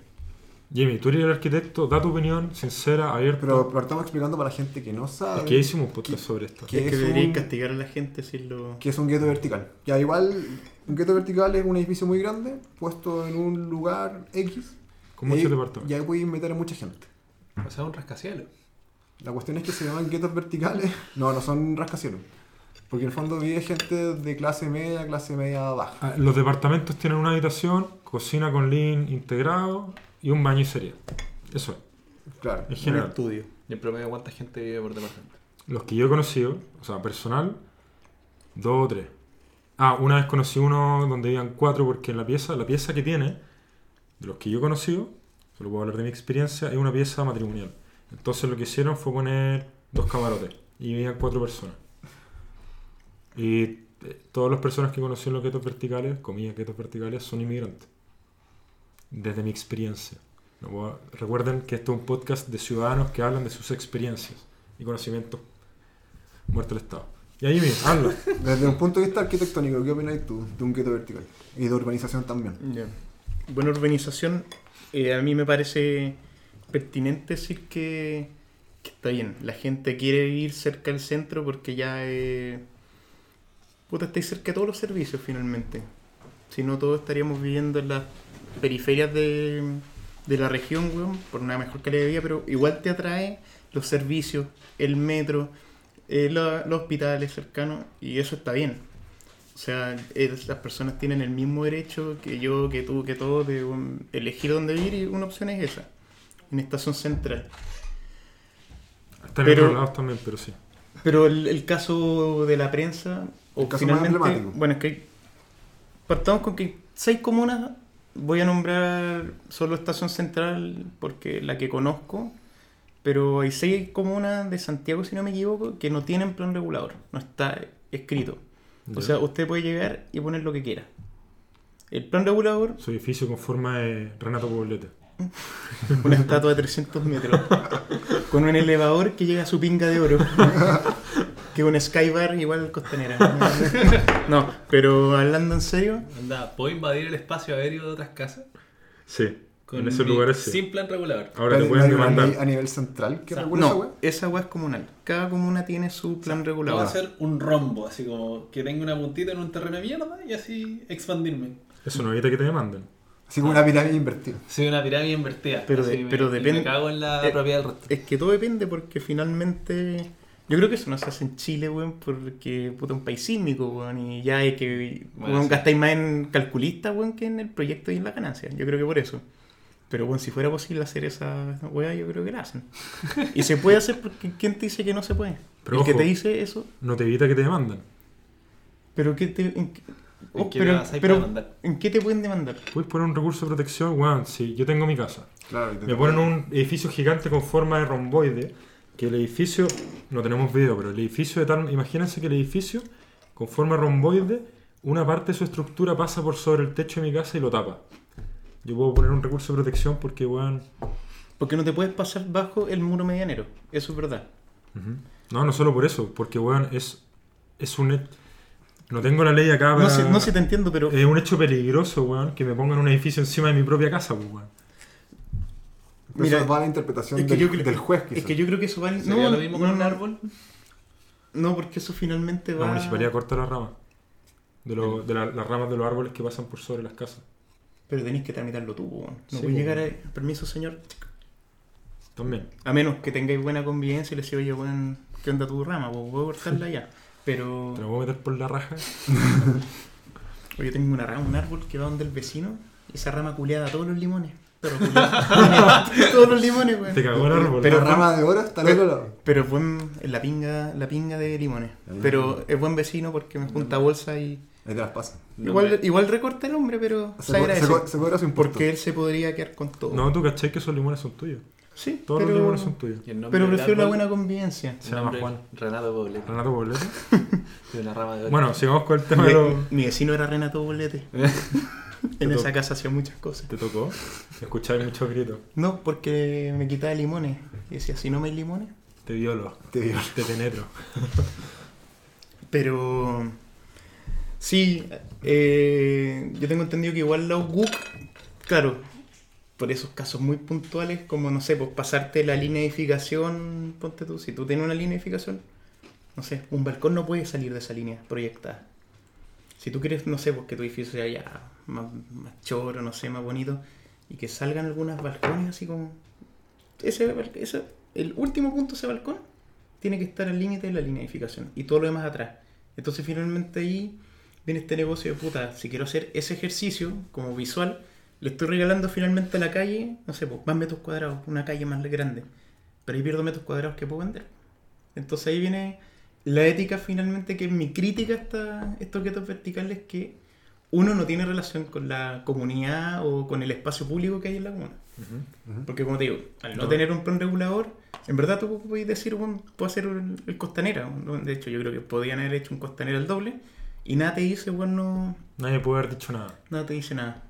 Jimmy, tú eres el arquitecto, da tu opinión sincera, abierta. Pero partamos explicando para la gente que no sabe Es que hicimos un podcast sobre esto. ¿Qué es que deberían un- castigar a la gente si lo... que es un gueto vertical. Ya igual, un gueto vertical es un edificio muy grande, puesto en un lugar X. Con muchos y departamentos. Ya puedes meter a mucha gente. O sea, un rascacielos. La cuestión es que se llaman guetos verticales. No, no son rascacielos. Porque en el fondo vive gente de clase media, clase media baja. Ah, Los departamentos tienen una habitación, cocina con living integrado y un baño y serie. Eso es, Claro. en Un general. estudio. ¿Y en promedio cuánta gente vive por departamento? Los que yo he conocido, o sea, personal, dos o tres. Ah, una vez conocí uno donde vivían cuatro porque en la pieza, la pieza que tiene, de los que yo he conocido, solo puedo hablar de mi experiencia, es una pieza matrimonial. Entonces lo que hicieron fue poner dos camarotes y vivían cuatro personas. Y eh, todas las personas que conocí en los guetos verticales, comillas guetos verticales, son inmigrantes. Desde mi experiencia. No Recuerden que esto es un podcast de ciudadanos que hablan de sus experiencias y conocimientos. Muerto el Estado. Y ahí, mira, habla. Desde un punto de vista arquitectónico, ¿qué opinas tú de un gueto vertical? Y de urbanización también. Bueno, urbanización, eh, a mí me parece pertinente decir que, que está bien. La gente quiere vivir cerca del centro porque ya eh, puta, estáis cerca de todos los servicios finalmente. Si no, todos estaríamos viviendo en las periferias de, de la región, weón, por una mejor calidad de vida, pero igual te atrae los servicios, el metro, eh, la- los hospitales cercanos, y eso está bien. O sea, es- las personas tienen el mismo derecho que yo, que tú, que todos, de elegir dónde vivir y una opción es esa, en estación central. Están Pero- en otros lados también, pero sí. Pero el, el caso de la prensa, o El caso más finalmente, emblemático. bueno, es que partamos con que seis comunas, voy a nombrar solo estación central porque la que conozco, pero hay seis comunas de Santiago, si no me equivoco, que no tienen plan regulador, no está escrito. O sea, usted puede llegar y poner lo que quiera. El plan regulador, Su edificio con forma de Renato Poblete. una estatua de 300 metros, con un elevador que llega a su pinga de oro, que un skybar igual costanera. No, pero hablando en serio, Anda, ¿puedo invadir el espacio aéreo de otras casas? Sí, Con en esos lugares sí. Sin plan regulador. Ahora te ¿No pueden demandar. a nivel central que O sea, regula esa no, weá? esa agua es comunal. Cada comuna tiene su plan Puedo regulador. hacer un rombo, así como que tenga una puntita en un terreno de mierda y así expandirme. Eso no evita que te demanden. Como una pirámide invertida. Soy una pirámide invertida. Pero Así de- me- pero y depende- Me cago en la eh, propiedad del resto. Es que todo depende porque finalmente. Yo creo que eso no se hace en Chile, weón, porque puta un país sísmico, weón, y ya hay que. Bueno, weón, sí. gastáis más en calculistas, weón, que en el proyecto y en la ganancia. Yo creo que por eso. Pero, bueno, si fuera posible hacer esa weá, yo creo que la hacen. Y se puede hacer porque ¿quién te dice que no se puede? Pero el que ojo. te dice eso, No te evita que te demanden. pero ¿qué te. En, qué- ¿En oh, qué pero, mandar? ¿en qué te pueden demandar? Puedes poner un recurso de protección, weón. Si yo tengo mi casa, Claro, te me ponen un edificio gigante con forma de romboide, que el edificio, no tenemos video, pero el edificio de tal, imagínense que el edificio con forma de romboide, una parte de su estructura pasa por sobre el techo de mi casa y lo tapa. Yo puedo poner un recurso de protección porque, weón, Porque no te puedes pasar bajo el muro medianero. Eso es verdad. no, no solo por eso, porque, weón, es, es un... No tengo la ley acá para... No sé, no sé, te entiendo, pero. Es un hecho peligroso, weón, que me pongan un edificio encima de mi propia casa, pues, weón. Pero Mira, eso va a la interpretación es que del, yo creo- del juez, Es que yo creo que eso va. ¿Sería lo mismo no, con un no, árbol? No, porque eso finalmente va. La municipalidad corta las ramas. De, lo- de la- las ramas de los árboles que pasan por sobre las casas. Pero tenéis que tramitarlo tú, weón. No Sí, puedes llegar weón. a. Permiso, señor. También. A menos que tengáis buena convivencia y le decís, oye, weón, ¿qué onda tu rama? Pues puedo cortarla ya. Pero. Te lo voy a meter por la raja. Oye, tengo una rama, un árbol que va donde el vecino. Y esa rama culeada todos los limones. Pero culeada. todos los limones, weón. Te cagó el árbol. Pero- la rama de oro está otro lado. Pero es buen. Es la pinga, la pinga de limones. Ah. Pero es buen vecino porque me junta bolsa y. Ahí te las pasa. Igual, igual recorta el hombre, pero se, Se, agradece. se, co- se cobra su impuesto. porque él se podría quedar con todo. No, tú cachai que esos limones son tuyos. Sí, Todos pero, los limones son tuyos. Pero prefiero la buena convivencia. Se llama Juan. Renato Poblete. Renato Poblete. De una rama de oro. Bueno, sigamos con el tema Mi, de los... mi vecino era Renato Bolete. en esa casa hacía muchas cosas. Te tocó. Escucháis muchos gritos. No, porque me quitaba limones. Y decía, si no me hay limones. Te violo. Te digo. Te penetro. Pero sí, eh, yo tengo entendido que igual la UGUC, claro, por esos casos muy puntuales, como no sé, pues pasarte la línea de edificación, ponte tú, si tú tienes una línea de edificación, no sé, un balcón no puede salir de esa línea proyectada. Si tú quieres, no sé, pues que tu edificio sea ya más, más choro, no sé, más bonito, y que salgan algunos balcones así como... Ese, ese, el último punto de ese balcón tiene que estar al límite de la línea de edificación y todo lo demás atrás. Entonces finalmente ahí viene este negocio de puta, si quiero hacer ese ejercicio como visual, le estoy regalando finalmente a la calle, no sé, pues, más metros cuadrados, una calle más grande, pero ahí pierdo metros cuadrados que puedo vender. Entonces ahí viene la ética finalmente, que es mi crítica a estos guetos verticales, que uno no tiene relación con la comunidad o con el espacio público que hay en la comuna. Ujú. Porque como te digo, al no, No. tener un plan regulador, en verdad tú puedes decir, bueno, puedo hacer el, costanera. De hecho, yo creo que podían haber hecho un costanera al doble y nada te dice, bueno, Nadie puede haber dicho nada. nada te dice nada.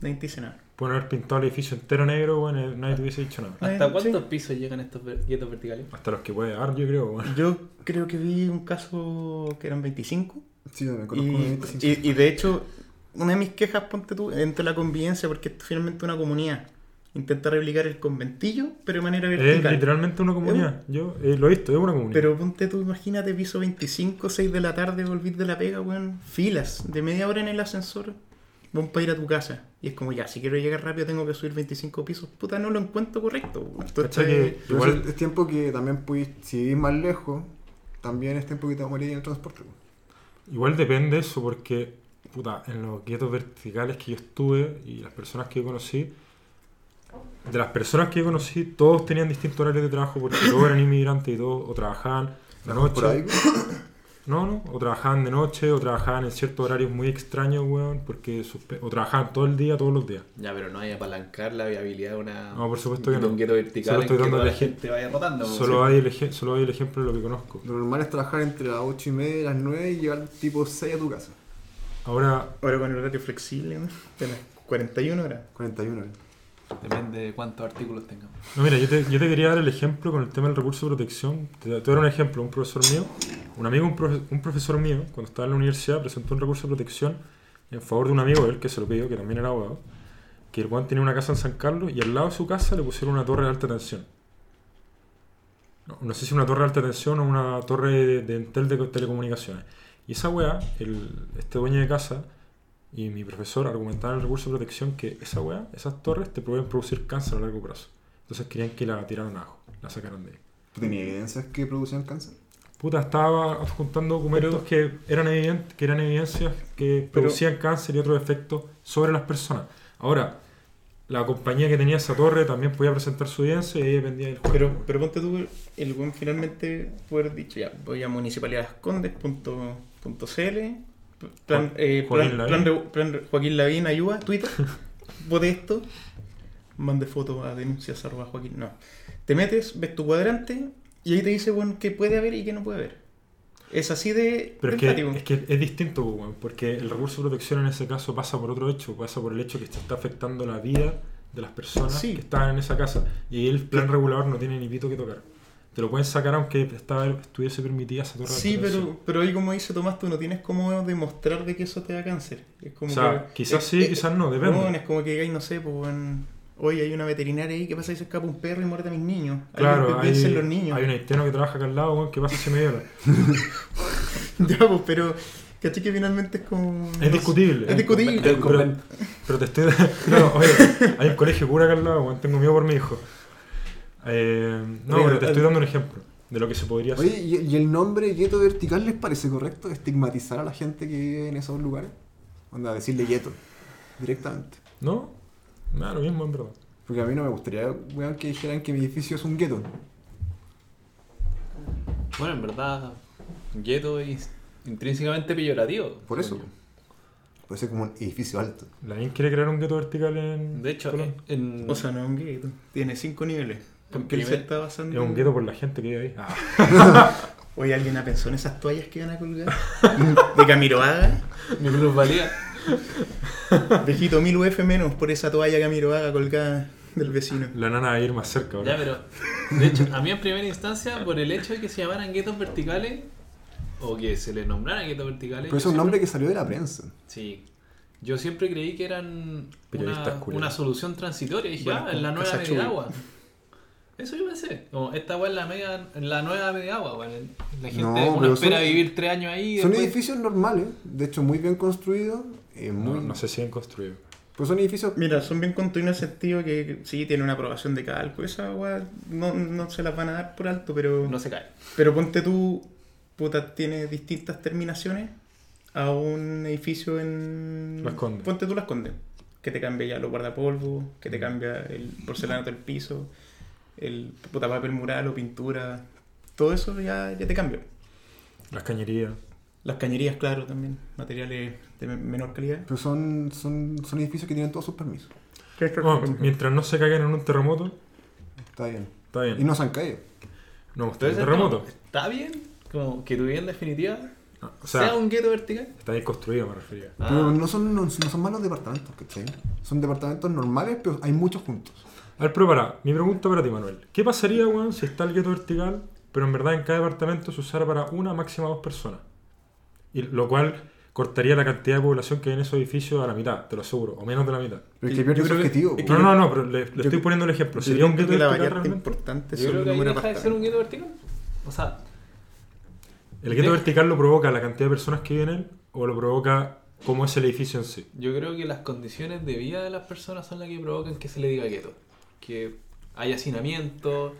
Dice nada. Pueden haber pintado el edificio entero negro, bueno, nadie te hubiese dicho nada. ¿Hasta Eh, cuántos sí. pisos llegan estos guetos verticales? Hasta los que puede dar, yo creo, bueno. Yo creo que vi un caso que eran 25 Sí, me conozco de y, 25. y- y de hecho, una de mis quejas, ponte tú, entre la convivencia, porque esto es finalmente una comunidad. Intenta replicar el conventillo, pero de manera Es vertical. literalmente una comunidad. Yo eh, lo he visto, es una comunidad. Pero ponte tú, imagínate, piso 25, 6 de la tarde, volvís de la pega, weón. Filas de media hora en el ascensor, weón, para ir a tu casa. Y es como, ya, si quiero llegar rápido tengo que subir 25 pisos. Puta, no lo encuentro correcto. Entonces, que- Pero igual- es tiempo que también pudiste, si vivís más lejos, también es tiempo que te morir en el transporte. Igual depende eso, porque, puta, en los guetos verticales que yo estuve y las personas que yo conocí, de las personas que yo conocí, todos tenían distintos horarios de trabajo porque todos eran inmigrantes y todos o trabajaban de noche. Por ahí, No, no, o trabajaban de noche o trabajaban en ciertos horarios muy extraños, weón, porque o trabajaban todo el día, todos los días. Ya, pero no hay apalancar la viabilidad de una. No, por supuesto que no. un gueto vertical Solo en estoy que dando toda el la gente vaya rotando. pues, Solo hay, el solo hay el ejemplo de lo que conozco. lo normal es trabajar entre las 8 y media y las 9 y llegar tipo 6 a tu casa. Ahora, ahora con el horario flexible, ¿no? De las 41 horas. 41 horas. Depende de cuántos artículos tengamos. No, mira, yo te, yo te quería dar el ejemplo con el tema del recurso de protección. Te, te voy un ejemplo. Un profesor mío, un amigo, un, profe- un profesor mío, cuando estaba en la universidad, presentó un recurso de protección en favor de un amigo de él que se lo pidió, que también era abogado, que el Juan tenía una casa en San Carlos y al lado de su casa le pusieron una torre de alta tensión. No, no sé si una torre de alta tensión o una torre de, de de telecomunicaciones. Y esa weá, el, este dueño de casa, Y mi profesor argumentaba en el recurso de protección que esa weá, esas torres, te pueden producir cáncer a largo plazo. Entonces querían que la tiraran abajo, la sacaran de ahí. ¿Tú tenías evidencias que producían cáncer? Puta, estaba adjuntando documentos que, eran evidentes, que eran evidencias que Pero- producían cáncer y otros efectos sobre las personas. Ahora, la compañía que tenía esa torre también podía presentar su evidencia y ahí dependía del juego. Pero, pero ponte tú, el buen finalmente puede haber dicho, ya, voy a municipalidadescondes.cl, plan, Juan- eh, Joaquín plan, Lavín. plan plan Joaquín Lavín, ayuda, Twitter, vote esto, mande fotos a denuncias arroba Joaquín, no. Te metes, ves tu cuadrante y ahí te dice, bueno, qué puede haber y qué no puede haber. Es así de Pero es que, es que es distinto, porque el recurso de protección en ese caso pasa por otro hecho, pasa por el hecho que está afectando la vida de las personas Sí. que están en esa casa. Y el plan regulador no tiene ni pito que tocar. Te lo pueden sacar aunque estaba, estuviese permitida esa torre de Sí, pero, pero ahí como dice Tomás, tú no tienes cómo demostrar de que eso te da cáncer. Es como O sea, que- quizás es- sí, es- quizás no, depende. Es como que digáis, no sé, pues hoy hay una veterinaria ahí, ¿qué pasa si se escapa un perro y muerde a mis niños? Claro, hay, en los niños. hay un haitiano que trabaja acá al lado, weón, que pasa si me viola. ya, pues, pero, ¿cachai que finalmente es como... Es discutible. Es discutible. Pero, pero te estoy no, oye, hay un colegio cura acá al lado, tengo miedo por mi hijo. Eh, no, Oye, pero te estoy dando un ejemplo de lo que se podría hacer. Oye, ¿y, y el nombre gueto vertical les parece correcto? ¿Estigmatizar a la gente que vive en esos lugares? Onda, decirle gueto directamente. ¿No? Me da lo mismo, en verdad. Porque a mí no me gustaría, weón, que dijeran que mi edificio es un gueto. Bueno, en verdad, gueto es intrínsecamente peyorativo. Por eso. Puede ser como un edificio alto. ¿Alguien quiere crear un gueto vertical en De hecho, en, O sea, no es un gueto. Tiene cinco niveles. Él se está basando Es un gueto por la gente que vive ahí. Ah, Oye, ¿alguien ha pensado en esas toallas que van a colgar? De Camiroaga. mi plusvalía. Vejito, 1000 UF menos por esa toalla Camiroaga colgada del vecino. la nana va a ir más cerca ahora. Ya, pero de hecho, a mí en primera instancia, por el hecho de que se llamaran guetos verticales, o que se les nombraran guetos verticales, Pero es un siempre- nombre que salió de la prensa. Sí. Yo siempre creí que eran una, solución transitoria. Y dije, Bueno, ah, en como la nueva Casachuy. Eso yo pensé. Como esta weá en la, media, la nueva Mediagua, weón. La gente, No, uno pero espera son- vivir tres años ahí. Son después- edificios normales, de hecho muy bien construidos. eh, No, muy... no sé si han construido. Pues son edificios... Mira, son bien construidos en el sentido que que sí tiene una aprobación de cálculo. Esa weá no, no se las van a dar por alto, pero. No se cae. Pero ponte tú, puta, tiene distintas terminaciones a un edificio en. Las Condes. Ponte tú las condes. Que te cambia ya los guardapolvos, que te cambia el porcelanato del piso, el puta papel mural o pintura. Todo eso ya, ya te cambia. Las cañerías. Las cañerías, claro, también. Materiales de me- menor calidad. Pero son, son, son edificios que tienen todos sus permisos. Bueno, mientras no se caigan en un terremoto, Está bien. está bien. Y no se han caído. No tenido terremoto. ¿Está bien? Como que tu vivienda definitiva Ah, o sea, sea, un gueto vertical. está bien construido, me refería. Ah, Pero no son, no, no son malos departamentos, ¿cachai? Son departamentos normales, pero hay muchos juntos. A ver, pero para, mi pregunta para ti, Manuel. ¿Qué pasaría, weón, si está el gueto vertical, pero en verdad en cada departamento se usara para una máxima dos personas? Y lo cual cortaría la cantidad de población que hay en esos edificios a la mitad, te lo aseguro, o menos de la mitad. Pero es que pierde su creo que- objetivo. que No, no, no, pero le, le yo- estoy poniendo el ejemplo. ¿Sería un gueto vertical realmente? importante yo creo que ahí deja de ser un gueto vertical. O sea, ¿El gueto vertical lo provoca la cantidad de personas que viven en él o lo provoca cómo es el edificio en sí? Yo creo que las condiciones de vida de las personas son las que provocan que se le diga gueto. Hay hacinamiento,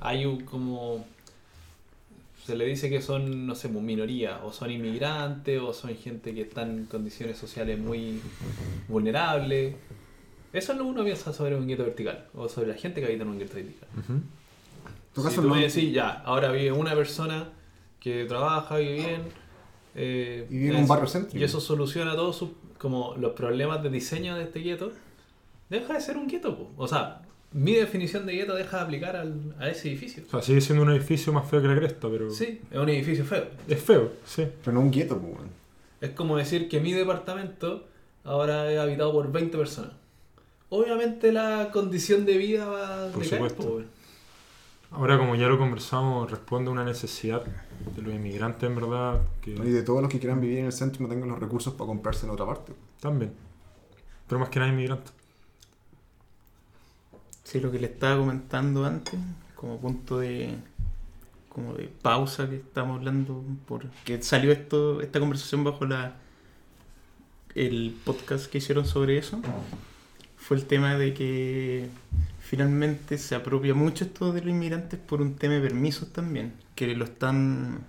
hay un como... Se le dice que son, no sé, pues, minoría, o son inmigrantes, o son gente que está en condiciones sociales muy vulnerables. Eso es lo que uno piensa sobre un gueto vertical, o sobre la gente que habita en un gueto vertical. En todo Si tú no- me decís, ya, ahora vive una persona que trabaja, vive bien. eh, Y vive en un barrio céntrico. Y eso soluciona todos sus, como los problemas de diseño de este gueto. Deja de ser un gueto. O sea, mi definición de gueto deja de aplicar al- a ese edificio. O sea, sigue siendo un edificio más feo que la cresta, pero Sí, es un edificio feo. es feo, sí. Pero no un gueto, pues, weón. Es como decir que mi departamento ahora es habitado por 20 personas. Obviamente la condición de vida va a Por decaer, supuesto. Ahora, como ya lo conversamos, responde a una necesidad de los inmigrantes, en verdad, que Y de todos los que quieran vivir en el centro y no tengan los recursos para comprarse en otra parte. también. Pero más que nada inmigrantes. Sí, lo que le estaba comentando antes, como punto de como de pausa que estamos hablando, porque salió esto esta conversación bajo la el podcast que hicieron sobre eso fue el tema de que finalmente se apropia mucho esto de los inmigrantes por un tema de permisos también, que lo están...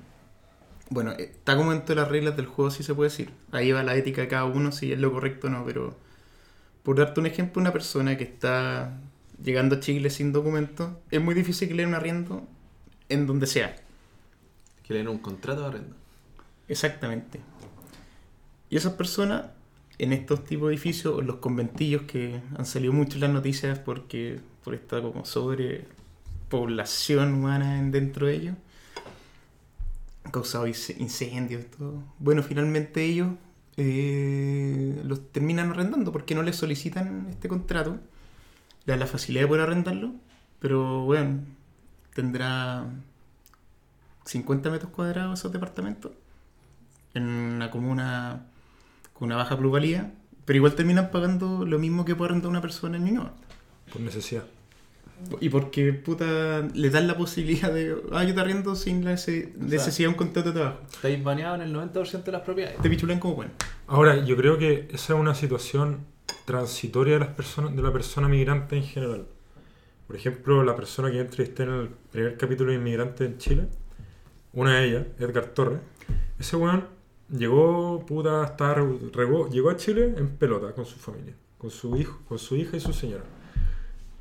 Bueno, está como dentro de las reglas del juego, si se puede decir. Ahí va la ética de cada uno, si es lo correcto o no, pero por darte un ejemplo, una persona que está llegando a Chile sin documentos, es muy difícil que le den un arriendo en donde sea. Que le den un contrato de arrendo. Exactamente. Y esas personas, en estos tipos de edificios, o en los conventillos que han salido mucho en las noticias porque por esta como sobrepoblación humana en- dentro de ellos, han causado ince- incendios y todo. Bueno, finalmente ellos eh, los terminan arrendando porque no les solicitan este contrato, le dan la facilidad de poder arrendarlo, pero bueno, tendrá 50 metros cuadrados esos departamentos en una comuna con una baja plusvalía, pero igual terminan pagando lo mismo que puede arrendar una persona en Ñuñoa. Por necesidad. Y porque, puta, le dan la posibilidad de, ah, yo te arriendo sin la nece- necesidad de un contrato de trabajo. Estáis baneados en el 90% de las propiedades. Te pichulan como bueno. Ahora, yo creo que esa es una situación transitoria de las personas, de la persona migrante en general. Por ejemplo, la persona que entrevisté en el primer capítulo de Inmigrante en Chile, una de ellas, Edgar Torres, ese weón llegó, puta, re- regó- llegó a Chile en pelota con su familia, con su hijo, con su hija y su señora.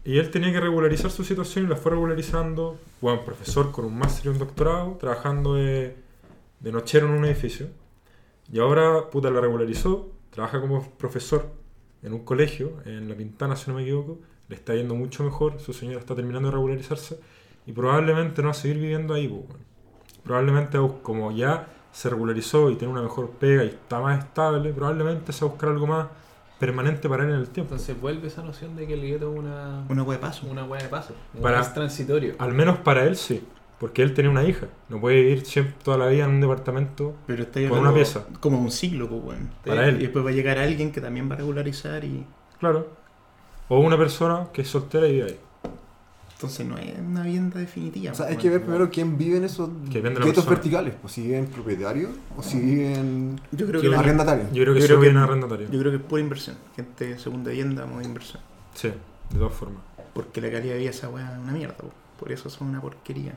Y él tenía que regularizar su situación y la fue regularizando, weón, profesor con un máster y un doctorado, trabajando de, de nochero en un edificio. Y ahora, puta, la regularizó, trabaja como profesor en un colegio, en La Pintana, si no me equivoco, le está yendo mucho mejor, su señora está terminando de regularizarse y probablemente no va a seguir viviendo ahí, pues, weón. Probablemente, como ya se regularizó y tiene una mejor pega y está más estable, probablemente se va a buscar algo más permanente para él en el tiempo. Entonces vuelve esa noción de que el gueto es una, Una hueá de paso. una hueá de paso. Para- Es transitorio. Al menos para él sí, porque él tenía una hija, no puede vivir siempre, toda la vida en un departamento Pero está Con una pieza. como un siglo, pues, bueno. Para él. Y después va a llegar alguien que también va a regularizar y... Claro. O una persona que es soltera y vive ahí. Entonces no es una vivienda definitiva. O sea, pues, hay que ver primero quién vive en esos de guetos verticales. Pues si viven propietarios o si viven Yo creo Que arrendatarios. Yo creo que Yo. Yo creo que es pura inversión. Gente de segunda vivienda, muy inversión. Sí, de todas formas. Porque la calidad de vida de esa weá es una mierda. po. Por eso son una porquería.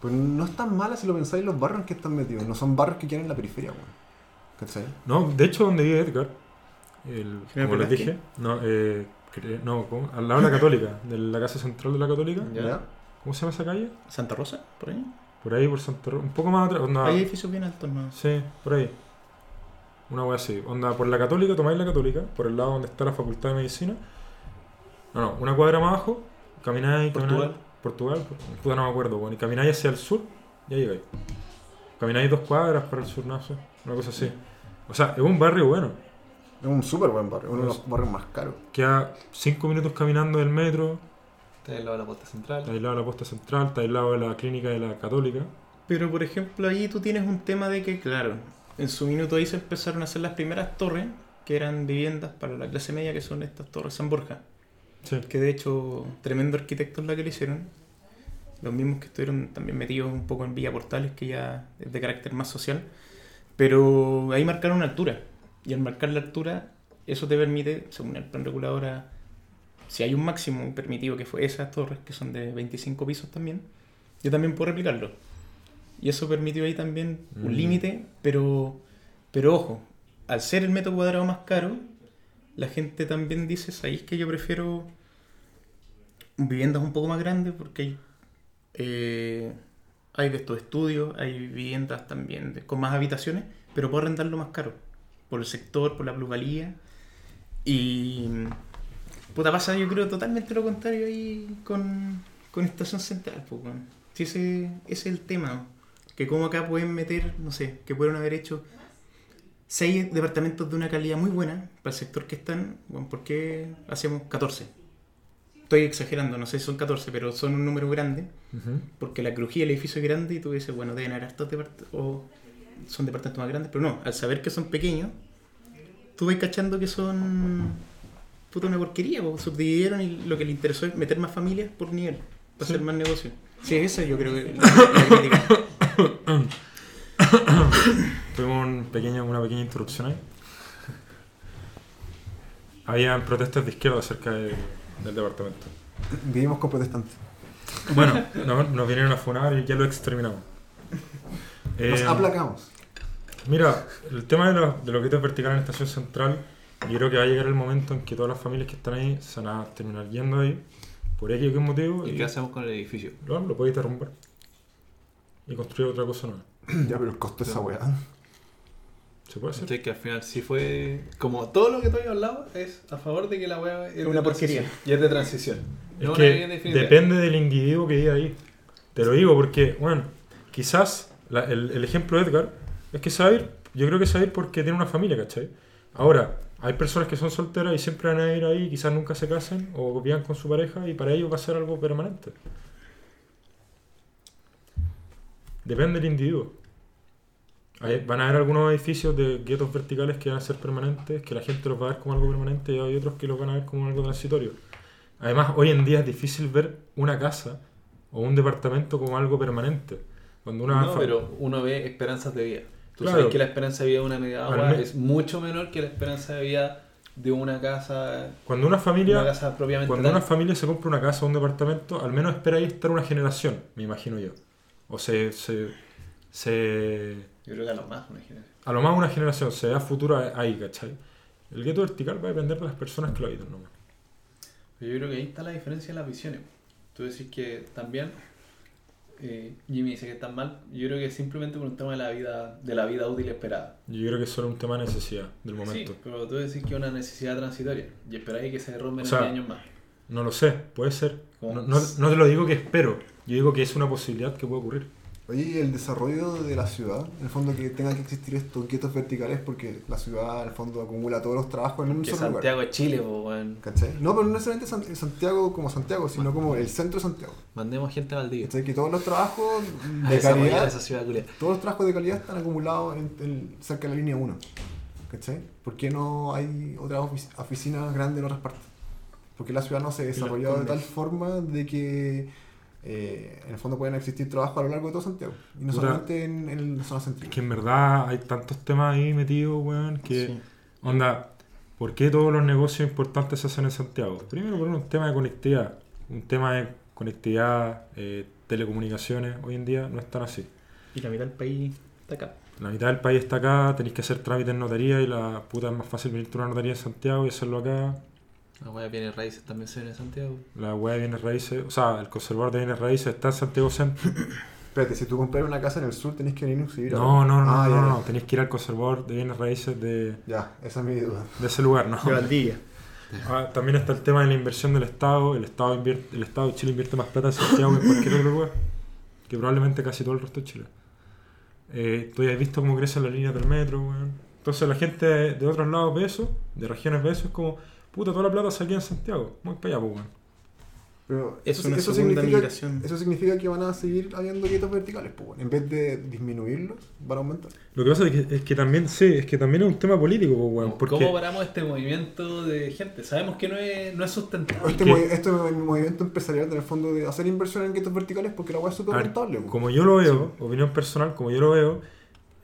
Pues no es tan mala si lo pensáis los barrios en que están metidos. No son barrios que quedan en la periferia, weón. ¿Cachai? No, de hecho, donde vive Edgar, el, como les dije, no, eh, no ¿cómo? al lado de la Católica, de la casa central de la Católica. ¿Cómo se llama esa calle? ¿Santa Rosa? ¿Por ahí? Por ahí, por Santa Ro- un poco más atrás. Onda, Hay edificios bien altos, ¿no? Sí, por ahí. Una wea así. Onda, por la Católica, tomáis la Católica, por el lado donde está la Facultad de Medicina. No, no, una cuadra más abajo, camináis, camináis. Portugal. Portugal, puta no me acuerdo, bueno, y camináis hacia el sur, ya llegáis. Camináis dos cuadras para el sur, no sé, una cosa así. O sea, es un barrio bueno. Es un súper buen barrio. Uno de los barrios más caros. Queda cinco minutos caminando del metro, Está al lado de la posta central. está aislado de la posta central, está aislado de la clínica de la Católica. Pero por ejemplo ahí tú tienes un tema de que, claro, en su minuto ahí se empezaron a hacer las primeras torres, que eran viviendas para la clase media, que son estas torres San Borja. Sí. Que de hecho, tremendo arquitectos la que le hicieron. Los mismos que estuvieron también metidos un poco en Villa Portales, que ya es de carácter más social. Pero ahí marcaron una altura. Y al marcar la altura, eso te permite, según el plan regulador, a- si hay un máximo permitido que fue esas torres, que son de 25 pisos también, yo también puedo replicarlo. Y eso permitió ahí también un Mm. límite, pero, pero ojo, al ser el metro cuadrado más caro, la gente también dice, ¿sabéis que yo prefiero viviendas un poco más grandes? Porque hay, eh, hay de estos estudios, hay viviendas también con más habitaciones, pero puedo arrendarlo más caro, por el sector, por la plusvalía. Y puta pasa yo creo totalmente lo contrario ahí con, con Estación Central. Pues. Si ese, ese es el tema, que como acá pueden meter, no sé, que pueden haber hecho seis departamentos de una calidad muy buena para el sector que están, bueno, ¿por qué hacemos 14? Estoy exagerando, no sé si son 14, pero son un número grande, porque la crujía del edificio es grande y tú dices, bueno, deben haber estos departamentos, o son departamentos más grandes, pero no, al saber que son pequeños, tú vas cachando que son puta una porquería, pues, subdividieron y lo que le interesó es meter más familias por nivel, para Sí. hacer más negocio. Sí, esa yo creo que la crítica. Tuvimos un pequeño, una pequeña introducción ahí. habían protestas de izquierda cerca de- del departamento. Vivimos con protestantes. Bueno, no- nos vinieron a funar y ya lo exterminamos. Nos Eh, aplacamos. Mira, el tema de, los- de los guetos verticales en Estación Central, yo creo que va a llegar el momento en que todas las familias que están ahí se van a terminar yendo ahí, por X o qué motivo, ¿Y y qué hacemos con el edificio? lo, lo podéis derrumbar y construir otra cosa nueva. Ya, pero el costo de esa weá. ¿Se puede hacer? Entonces que al final sí fue... Como todo lo que tú habías hablado es a favor de que la weá es Una porquería. Y es de transición. Es No que depende del individuo que vive ahí. Te lo digo porque, bueno, quizás la- el, el ejemplo de Edgar es que ir, yo creo que ir porque tiene una familia, ¿cachai? Ahora, hay personas que son solteras y siempre van a ir ahí, quizás nunca se casen o vivan con su pareja y para ellos va a ser algo permanente. Depende del individuo. Van a haber algunos edificios de guetos verticales que van a ser permanentes, que la gente los va a ver como algo permanente y hay otros que los van a ver como algo transitorio. Además, hoy en día es difícil ver una casa o un departamento como algo permanente. Cuando una No, pero uno ve esperanzas de vida. Tú Claro. sabes que la esperanza de vida de una media agua es mucho menor que la esperanza de vida de una casa, cuando una familia, una casa propiamente cuando tal. una familia se compra una casa o un departamento, al menos espera ahí estar una generación, me imagino yo. O se, se, se Yo creo que a lo más una generación. a lo más una generación, se da futuro ahí, ¿cachai? El gueto vertical va a depender de las personas que lo habitan nomás. Pero yo creo que ahí está la diferencia en las visiones. Tú decís que también, eh, Jimmy dice que están mal. Yo creo que es simplemente por un tema de la vida, de la vida útil esperada. Yo creo que es solo un tema de necesidad del momento. Sí, pero tú decís que es una necesidad transitoria y esperáis que se derrumben O sea, en 10 años más. No lo sé, puede ser. No, no- no te lo digo que espero, yo digo que es una posibilidad que puede ocurrir. Oye, y el desarrollo de la ciudad, en el fondo que tenga que existir estos guetos verticales porque la ciudad en el fondo acumula todos los trabajos en un Que solo Santiago lugar. es Chile, weón. ¿Cachai? No, pero no necesariamente San- Santiago como Santiago, sino como el centro de Santiago. Mandemos gente a Valdivia. ¿Cachai? Que todos los trabajos de calidad, esa ciudad culia. todos los trabajos de calidad están acumulados en, en- cerca de la línea 1. ¿Cachai? ¿Por qué no hay otras ofici- oficinas grandes en otras partes? Porque la ciudad no se ha desarrollado de tal forma de que eh, en el fondo pueden existir trabajos a lo largo de todo Santiago. Y no Puta. solamente en, en la zona Es céntrica. que en verdad hay tantos temas ahí metidos, weón, que... Sí. Onda, ¿por qué todos los negocios importantes se hacen en Santiago? Primero por un tema de conectividad, un tema de conectividad, eh, telecomunicaciones, hoy en día no están así. Y la mitad del país está acá. La mitad del país está acá, tenéis que hacer trámites en notaría y la puta es más fácil venirte a una notaría en Santiago y hacerlo acá. La weá viene raíces también se ven en Santiago. La web de bienes raíces, o sea, el conservador de bienes raíces está en Santiago Centro. Espérate, si tú compras una casa en el sur tenés que venir a exhibir No, no, no, Ah, no, ya, no, ya. no, tenéis que ir al conservador de bienes raíces de, Ya, esa es mi duda. de ese lugar, ¿no? De Valdivia. Ah, también está el tema de la inversión del Estado. El Estado, invierte, el Estado de Chile invierte más plata en Santiago que en cualquier otro lugar. Que probablemente casi todo el resto de Chile. Eh, tú ya has visto cómo crecen las líneas del metro, weón. Entonces la gente de, de otros lados ve eso, de regiones ve eso, es como, puta, toda la plata se queda en Santiago. Muy para allá, pues, weón. Pero Es eso, una eso segunda significa, migración. eso significa que van a seguir habiendo guetos verticales, pues, bueno. En vez de disminuirlos, van a aumentar. Lo que pasa es que, es que también, sí, es que también es un tema político, pues, weón. Porque ¿Cómo paramos este movimiento de gente? Sabemos que no es, no es sustentable. Este, movi- este movi- movimiento empresarial, en el fondo, de hacer inversión en guetos verticales porque la weá es súper rentable. pues. Como yo lo veo, opinión personal, como yo lo veo,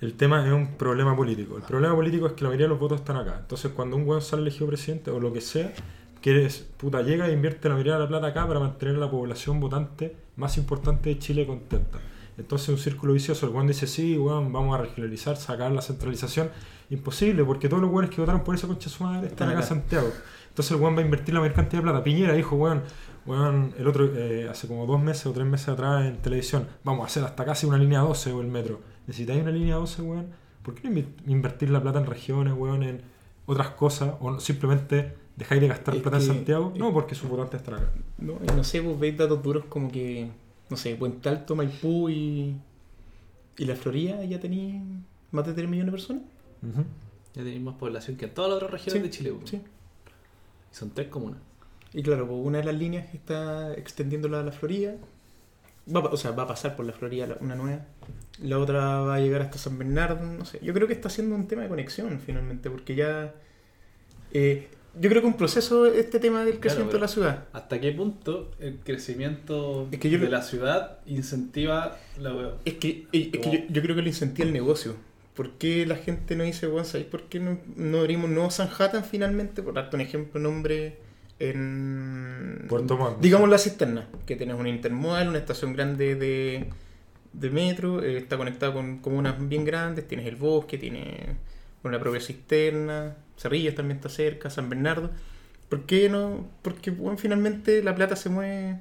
el tema es un problema político. El problema político es que la mayoría de los votos están acá. Entonces, cuando un weón sale elegido presidente o lo que sea, que es, puta, llega e invierte la mayoría de la plata acá para mantener la población votante más importante de Chile contenta. Entonces, un círculo vicioso. El weón dice, sí, weón, vamos a regionalizar, sacar la centralización. Imposible, porque todos los weones que votaron por esa concha de su madre están acá en. Santiago. Entonces, el weón va a invertir la mayor cantidad de plata. Piñera dijo, weón, Weón, el otro, eh, hace como dos meses o tres meses atrás en televisión, vamos a hacer hasta casi una línea 12 o el metro. ¿Necesitáis una línea 12, weón? ¿Por qué no invertir la plata en regiones, weón, en otras cosas? ¿O no- simplemente dejáis de gastar Es plata en Santiago? No, porque sus votantes están acá. No, y no sé, vos veis datos duros como que, no sé, Puente Alto, Maipú y, y la Florida ya tenéis más de 3 millones de personas. Ujú. Ya tenéis más población que en todas las otras regiones Sí, de Chile. weón. Sí. Y son tres comunas. Y claro, pues una de las líneas que está extendiéndola a la Florida, va, o sea, va a pasar por la Florida una nueva. La otra va a llegar hasta San Bernardo, no sé. Yo creo que está siendo un tema de conexión finalmente, porque ya... eh, yo creo que un proceso este tema del crecimiento pero- de la ciudad. ¿Hasta qué punto el crecimiento Es que yo de la ciudad incentiva la? Es que, es que yo, yo creo que lo incentiva el negocio. ¿Por qué la gente no dice, weón, ¿sabes por qué no, no abrimos nuevo Sanhattan finalmente? Por darte un ejemplo, nombre en... Puerto Montt. Digamos la cisterna, que tienes un intermodal, una estación grande de, de metro, eh, está conectado con comunas bien grandes, tienes el bosque, tiene una propia cisterna, Cerrillos también está cerca, San Bernardo. ¿Por qué no? Porque bueno, finalmente la plata se mueve...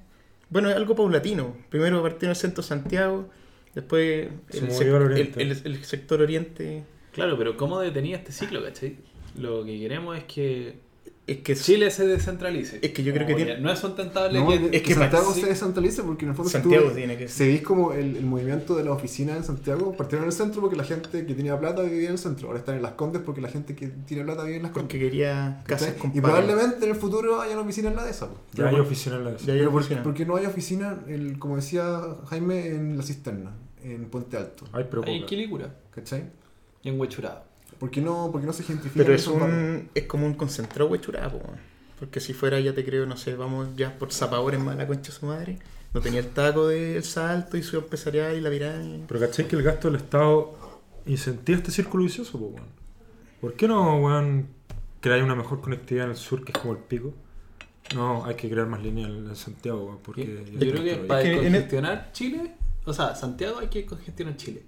Bueno, es algo paulatino. Primero partió en el centro de Santiago, después sec- el sector oriente. Claro, pero ¿cómo detenía este ciclo, cachai? Lo que queremos es que Es que Chile se descentralice. Es que yo creo que tiene- No es sustentable No, que... es que que Santiago se descentraliza porque en el fondo Santiago tú tiene que- se veis como el, el movimiento de las oficinas en Santiago partieron en el centro porque la gente que tenía plata vivía en el centro ahora están en las Condes porque la gente que tiene plata vive en las Condes porque quería casas y probablemente en el futuro hayan oficinas en la de esa. Ya hay oficina en la Ya hay pero oficina. porque no hay oficina el, como decía Jaime en la cisterna en Puente Alto Ay, pero Hay en. Quilicura ¿cachai? y en Huechurado. ¿Por qué no, por qué no se gentrifica Pero es un es como un concentrado huechurado, po, porque si fuera ya te creo, no sé, vamos ya por Zapadores más la concha de su madre. No tenía el taco del salto y su empresarial y la pirámide. Pero ¿cachai que el gasto del Estado incentiva este círculo vicioso, po, weón? ¿Por qué no, weón, crear una mejor conectividad en el sur, que es como el pico? No, hay que crear más líneas en en Santiago, weón, porque... Yo creo que para que en el- descongestionar Chile, o sea, Santiago hay que congestionar Chile.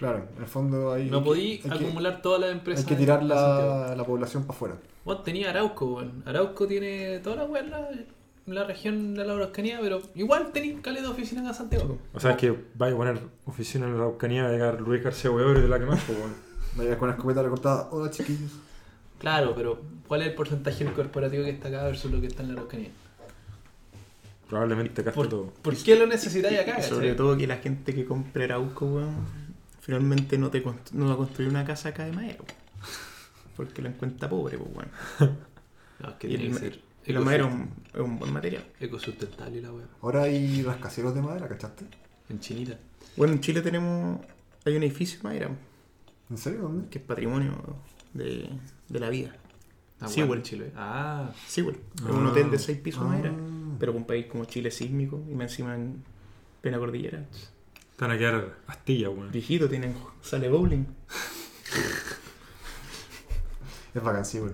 Claro en el fondo hay, No podí hay que, acumular todas las empresas. hay que tirar la, la población para afuera Vos tenía Arauco, weón. Arauco tiene toda la weá en la, región de la Araucanía, pero igual tenía caleta de oficina acá en Santiago. O sea, es que vaya a poner oficina en la Araucanía, va a llegar Luis García Huevo y de la que más, po, weón. vaya con la escopeta recortada hola chiquillos Claro, pero ¿cuál es el porcentaje del corporativo que está acá versus lo que está en la Araucanía? Probablemente gaste ¿Por, todo. ¿por qué lo necesitáis acá? Cachai? sobre todo que la gente que compre Arauco, weón, finalmente no te no va a construir una casa acá de madera. Porque la encuentra pobre, pues, weón. No, es que Y, tiene el- que ser y la madera es un, es un buen material. ecosustentable y la weá. ahora hay rascacielos de madera ¿cachaste? En Chinita. Bueno, en Chile tenemos. Hay un edificio de madera ¿en serio? ¿dónde? que es patrimonio de, de la vida. Ah, Sí, bueno, en Chile. Ah, Sí, güey. Es Ah. un hotel de seis pisos de Ah. madera. Pero con un país como Chile sísmico y más encima en plena cordillera. Van a quedar astillas, weón. Viejito, tienen sale bowling. es bacán sí güey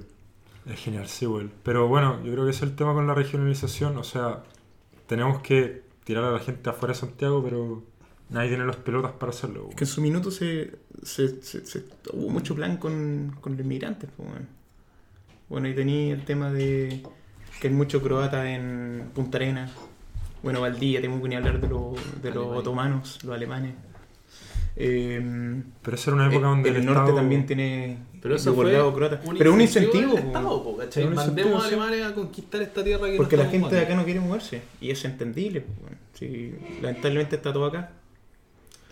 Es genial, sí, weón. Pero bueno, yo creo que ese es el tema con la regionalización. O sea, tenemos que tirar a la gente afuera de Santiago, pero nadie tiene las pelotas para hacerlo, weón. Que en su minuto se, se, se- se- hubo mucho plan con, con los inmigrantes. Pues, bueno. bueno, y tenía el tema de que hay muchos croatas en Punta Arenas. Bueno, Valdivia, tenemos que ni hablar de, los de los otomanos, los alemanes. Eh, Pero esa era una época Eh, donde el, el, norte Estado... también tiene pero eso fue croata. un pero un incentivo del Estado, po, ¿cachai? Un Mandemos incentivo, a sí. Alemania a conquistar esta tierra que porque no la gente de acá no quiere moverse y es entendible bueno. Sí, lamentablemente está todo acá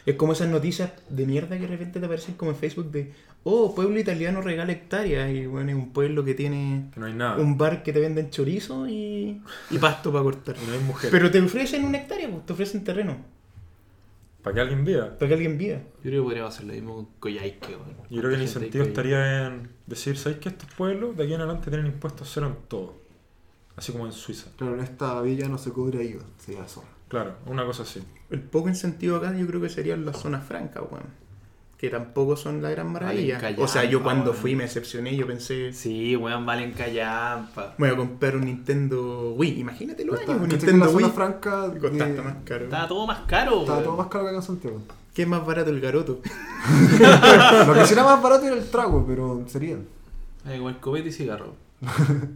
es como esas noticias de mierda que de repente te aparecen como en Facebook de oh pueblo italiano regala hectáreas y bueno es un pueblo que tiene Que no hay nada. un bar que te venden chorizo y, y pasto para cortar no hay mujer. pero te ofrecen una hectárea pues, te ofrecen terreno Para que alguien viva. para que alguien viva Yo creo que podríamos hacer lo mismo con Coyhaique. Yo creo que el incentivo estaría en decir, ¿sabéis que estos pueblos de aquí en adelante tienen impuestos cero en todo? Así como en Suiza. claro en esta villa no se cubre IVA sería zorra Claro, una cosa así. el poco incentivo acá yo creo que serían las zonas francas weón. que tampoco son la gran maravilla Valen o sea yo cuando fui me decepcioné yo pensé Sí, weón, valen callampa. Voy a comprar un Nintendo Wii. Imagínate Está- años, un ¿cachai que en Nintendo la zona Wii. franca hasta más caro. Estaba todo más caro, estaba todo más caro que acá en Santiago ¿Qué es más barato el garoto? lo que sería más barato era el trago pero sería igual copete y cigarro.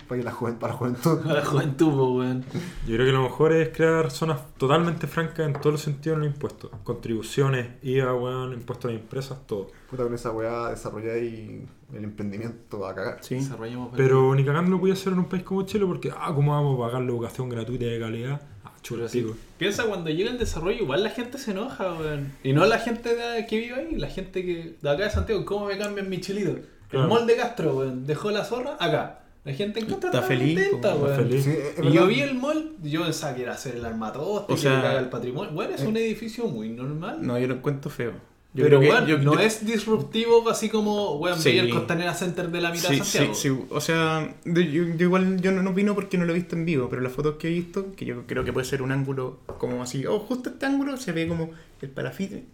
Para, la juven- para la juventud Para la juventud, weón. Yo creo que lo mejor es crear zonas totalmente francas en todos los sentidos en los impuestos. Contribuciones, IVA, weón, impuestos a las empresas, todo. puta con esa weá desarrollar y el emprendimiento a cagar Sí. Desarrollamos Pero ni cagando lo voy a hacer en un país como Chile porque, ah, ¿cómo vamos a pagar la educación gratuita y de calidad? Ah, chulo, sí, piensa cuando llega el desarrollo, igual la gente se enoja, weón. Y no la gente de- que vive ahí, la gente que de acá de Santiago, ¿cómo me cambian mi chilito? Claro. El mall de Castro, weón, dejó la zorra acá. La gente en Castro Está feliz, contenta, po, está weón. feliz. Sí, es Y yo vi el mall, yo pensaba que era hacer el armatoste, O que sea, caga el patrimonio. Bueno, es un edificio muy normal. No, yo lo encuentro feo. Yo pero bueno, yo- no yo- es disruptivo así como, weón, Sí. el Costanera Center de la mitad Sí, de sí, Santiago. sí. O sea, yo igual yo no, no vino porque no lo he visto en vivo, pero las fotos que he visto, que yo creo que puede ser un ángulo como así, oh, justo este ángulo se ve como el parafite.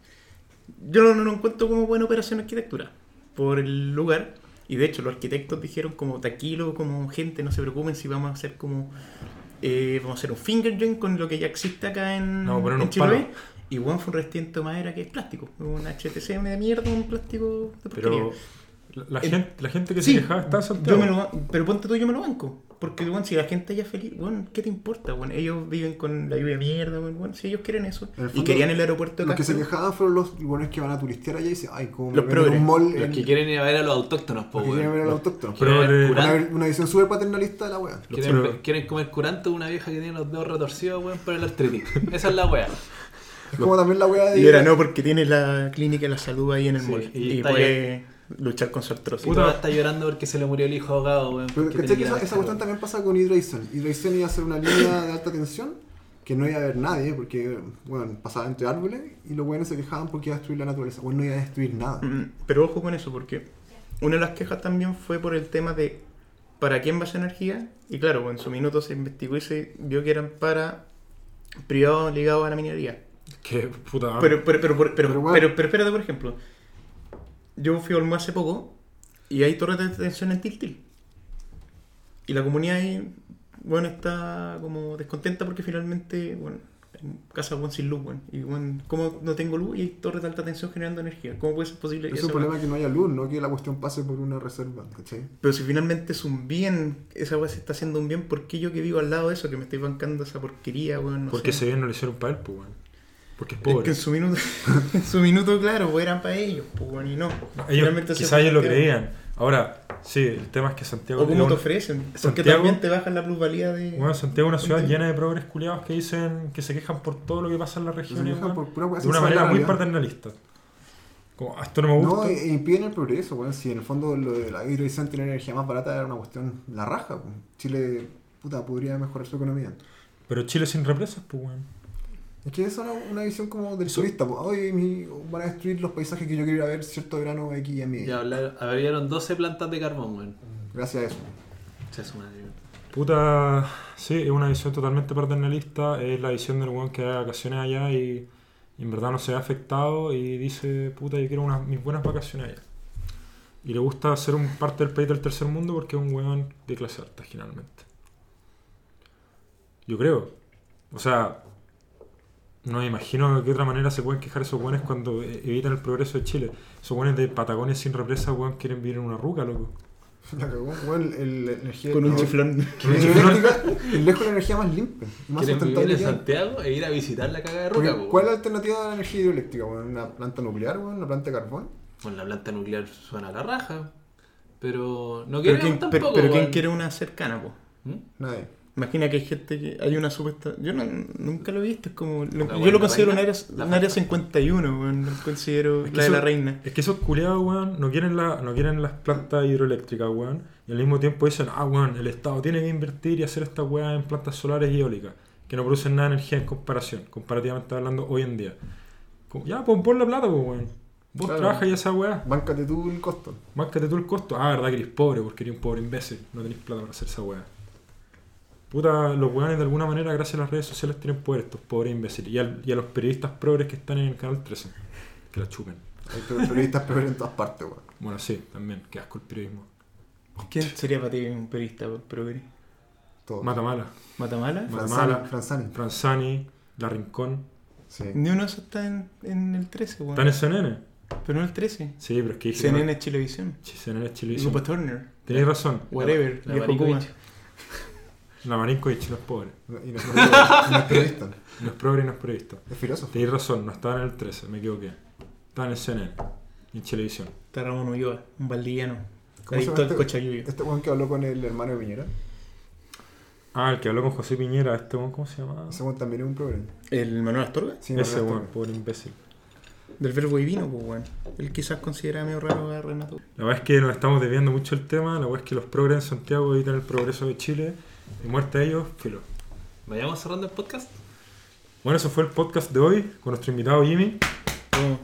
yo no, no lo encuentro como buena operación arquitectura por el lugar. Y de hecho, los arquitectos dijeron como tranquilo, como gente, no se preocupen si vamos a hacer como. eh, vamos a hacer un finger joint con lo que ya existe acá en, No, en palos. Y Juan fue un recipiente de madera que es plástico. Un HTC de mierda, un plástico de porquería. Pero la, la El- gente, la gente que Sí, se quejaba está ba- pero ponte tú, yo me lo banco. Porque, bueno, si la gente ya es feliz, bueno, ¿qué te importa? Bueno, ellos viven con la lluvia de mierda, bueno, bueno, si ellos quieren eso. Y querían el aeropuerto de Los que se quejaban fueron los buenos que van a turistear allá y dicen, ay, como Los progres. un mall. Los en- que quieren ir a ver a los autóctonos, los po, que quieren ver al weón. autóctono. Pero, Quieren ver curar- Una, una visión súper paternalista de la wea. Quieren, Pero- quieren comer curante una vieja que tiene los dedos retorcidos, weón, por el artritis. Esa es la wea. Es como también la wea de. Y era no, porque tiene la clínica de la salud ahí en el Sí, mall. y Y, puede luchar con su artrosis. Puta. está llorando porque se le murió el hijo ahogado, weón. Pero porque ¿cachai tenía que esa, esa cuestión también pasa con Hydration. Hydration iba a ser una línea de alta tensión que no iba a haber nadie porque, bueno, pasaba entre árboles y los buenos se quejaban porque iba a destruir la naturaleza. Bueno, no iba a destruir nada. Mm, Pero ojo con eso, porque una de las quejas también fue por el tema de para quién va esa energía. Y claro, en su minuto se investigó y se vio que eran para privados ligados a la minería. Que puta. Pero, pero, pero, pero, pero, Pero, pero, bueno. pero espérate, por ejemplo. Yo fui a Olmo hace poco y hay torres de detención en Tiltil. Y la comunidad ahí, bueno, está como descontenta porque finalmente, bueno, en casa bueno, sin luz, bueno. Y bueno, ¿cómo no tengo luz y hay torres de alta tensión generando energía? ¿Cómo puede ser posible Es eso? un problema que no haya luz, no que la cuestión pase por una reserva, ¿cachai? Pero si finalmente es un bien, esa weá se está haciendo un bien, ¿por qué yo que vivo al lado de eso, que me estoy bancando esa porquería, weón? No porque sé. ese bien no le hicieron para él, pues, weón. Porque es Es que pobre. en su minuto, en su minuto, claro, pues, eran para ellos, pues, bueno, y no. ellos, quizás ellos lo creían. Ahora, sí, el tema es que Santiago. O cómo te ofrecen. Porque Santiago- también te bajan la plusvalía de. Bueno, Santiago es una ciudad llena de progres culiados que dicen que se quejan por todo lo que pasa en las Se regiones, quejan weón, por pura wea de una manera muy paternalista. Como, "Ah, esto no me No, gusta. e- e impiden el progreso, weón. Si en el fondo lo de la hidroizón tener energía más barata era una cuestión la raja, weón. Chile, puta, podría mejorar su economía. Pero Chile sin represas, pues, weón. Es que esa es una, una visión como del turista, pues, hoy mi- van a destruir los paisajes que yo quiero ir a ver cierto verano X y a mí. Ya hablar, abrieron 12 plantas de carbón, weón. Gracias a eso. Se madre, weón. Puta, sí, es una visión totalmente paternalista. Es la visión del weón que da vacaciones allá y, y en verdad no se ve afectado y dice, puta, yo quiero unas, mis buenas vacaciones allá. Y le gusta ser un parte del país del tercer mundo porque es un weón de clase alta, generalmente. Yo creo. O sea, no me imagino de qué otra manera se pueden quejar esos weones cuando eh, evitan el progreso de Chile. Esos weones de Patagonia sin represa, weón, quieren vivir en una ruca, loco. La cagó, weón, el, la energía Con un el- chiflón. lejos la energía más limpia más Quieren vivir en. Santiago e ir a visitar la caga de Porque, roca, po, ¿Cuál es la weón. alternativa a la energía hidroeléctrica? weón? ¿Una planta nuclear, weón? ¿Una planta de carbón? Bueno, la planta nuclear suena a la raja. Pero no Pero, queremos ¿quién, tampoco, pero, pero ¿quién weón. quiere una cercana, po? ¿Mm? Nadie. Imagina que hay gente que hay una supuesta. Yo no- nunca lo he visto, es como. lo- yo lo considero un área, un área 51, weón, lo considero Es que la de la reina. Es que esos culiados, weón, no quieren, la, no quieren las plantas hidroeléctricas, weón. Y al mismo tiempo dicen, ah, weón, el Estado tiene que invertir y hacer estas weas en plantas solares y eólicas, que no producen nada de energía en comparación, comparativamente hablando hoy en día. Como, ya, pues pon la plata, pues, weón. Vos Claro. trabajas y esa weá, Báncate tú el costo. márcate tú el costo. Ah, verdad que eres pobre, porque eres un pobre imbécil, no tenés plata para hacer esa weá. Puta, los weones de alguna manera, gracias a las redes sociales, tienen poder estos pobres imbéciles. Y, al- y a los periodistas progres que están en el canal 13, que la chupen. Hay per- periodistas peores en todas partes, weón. Bueno, sí, también, que asco el periodismo. ¿Quién sería para ti un periodista progre? Todo. Matamala, ¿Matamala? Matamala. Franzani. Franzani, La Rincón. Sí. Ni uno de esos está en, en el 13, weón. ¿Están en CNN? Pero no el 13. Sí, pero es que CNN no- es Chilevisión. Sí, CNN es Chilevisión. Grupo Turner. Tenéis razón. Whatever. La. Kuma. La Marinkovic no es pobre. Y no es no es periodista. No es progre y no es periodista. Es filósofo. Tenéis razón, no estaba en el 13, me equivoqué. Estaba en el CNN, en Chilevisión. Está Ramón Ulloa, un valdiviano. ¿Cómo se Adicto llama al este? cochayuyo. Este weón que habló con el hermano de Piñera. Ah, el que habló con José Piñera, este weón, ¿cómo se llama? Ese weón también es un programa. ¿El Manuel Astorga? Sí, Ese Astorga. pobre imbécil. Del verbo divino, pues, weón. Él quizás considera medio raro a Renato. La verdad es que nos estamos desviando mucho el tema. La verdad es que los progres en Santiago evitan el progreso de Chile. Y muerte a ellos, filo. Vayamos cerrando el podcast. Bueno, eso fue el podcast de hoy con nuestro invitado Jimmy. Oh,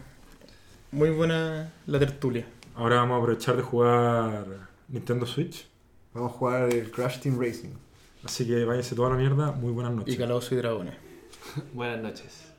muy buena la tertulia. Ahora vamos a aprovechar de jugar Nintendo Switch. Vamos a jugar el Crash Team Racing. Así que váyanse toda la mierda. Muy buenas noches. Y calabozos y dragones. Buenas noches.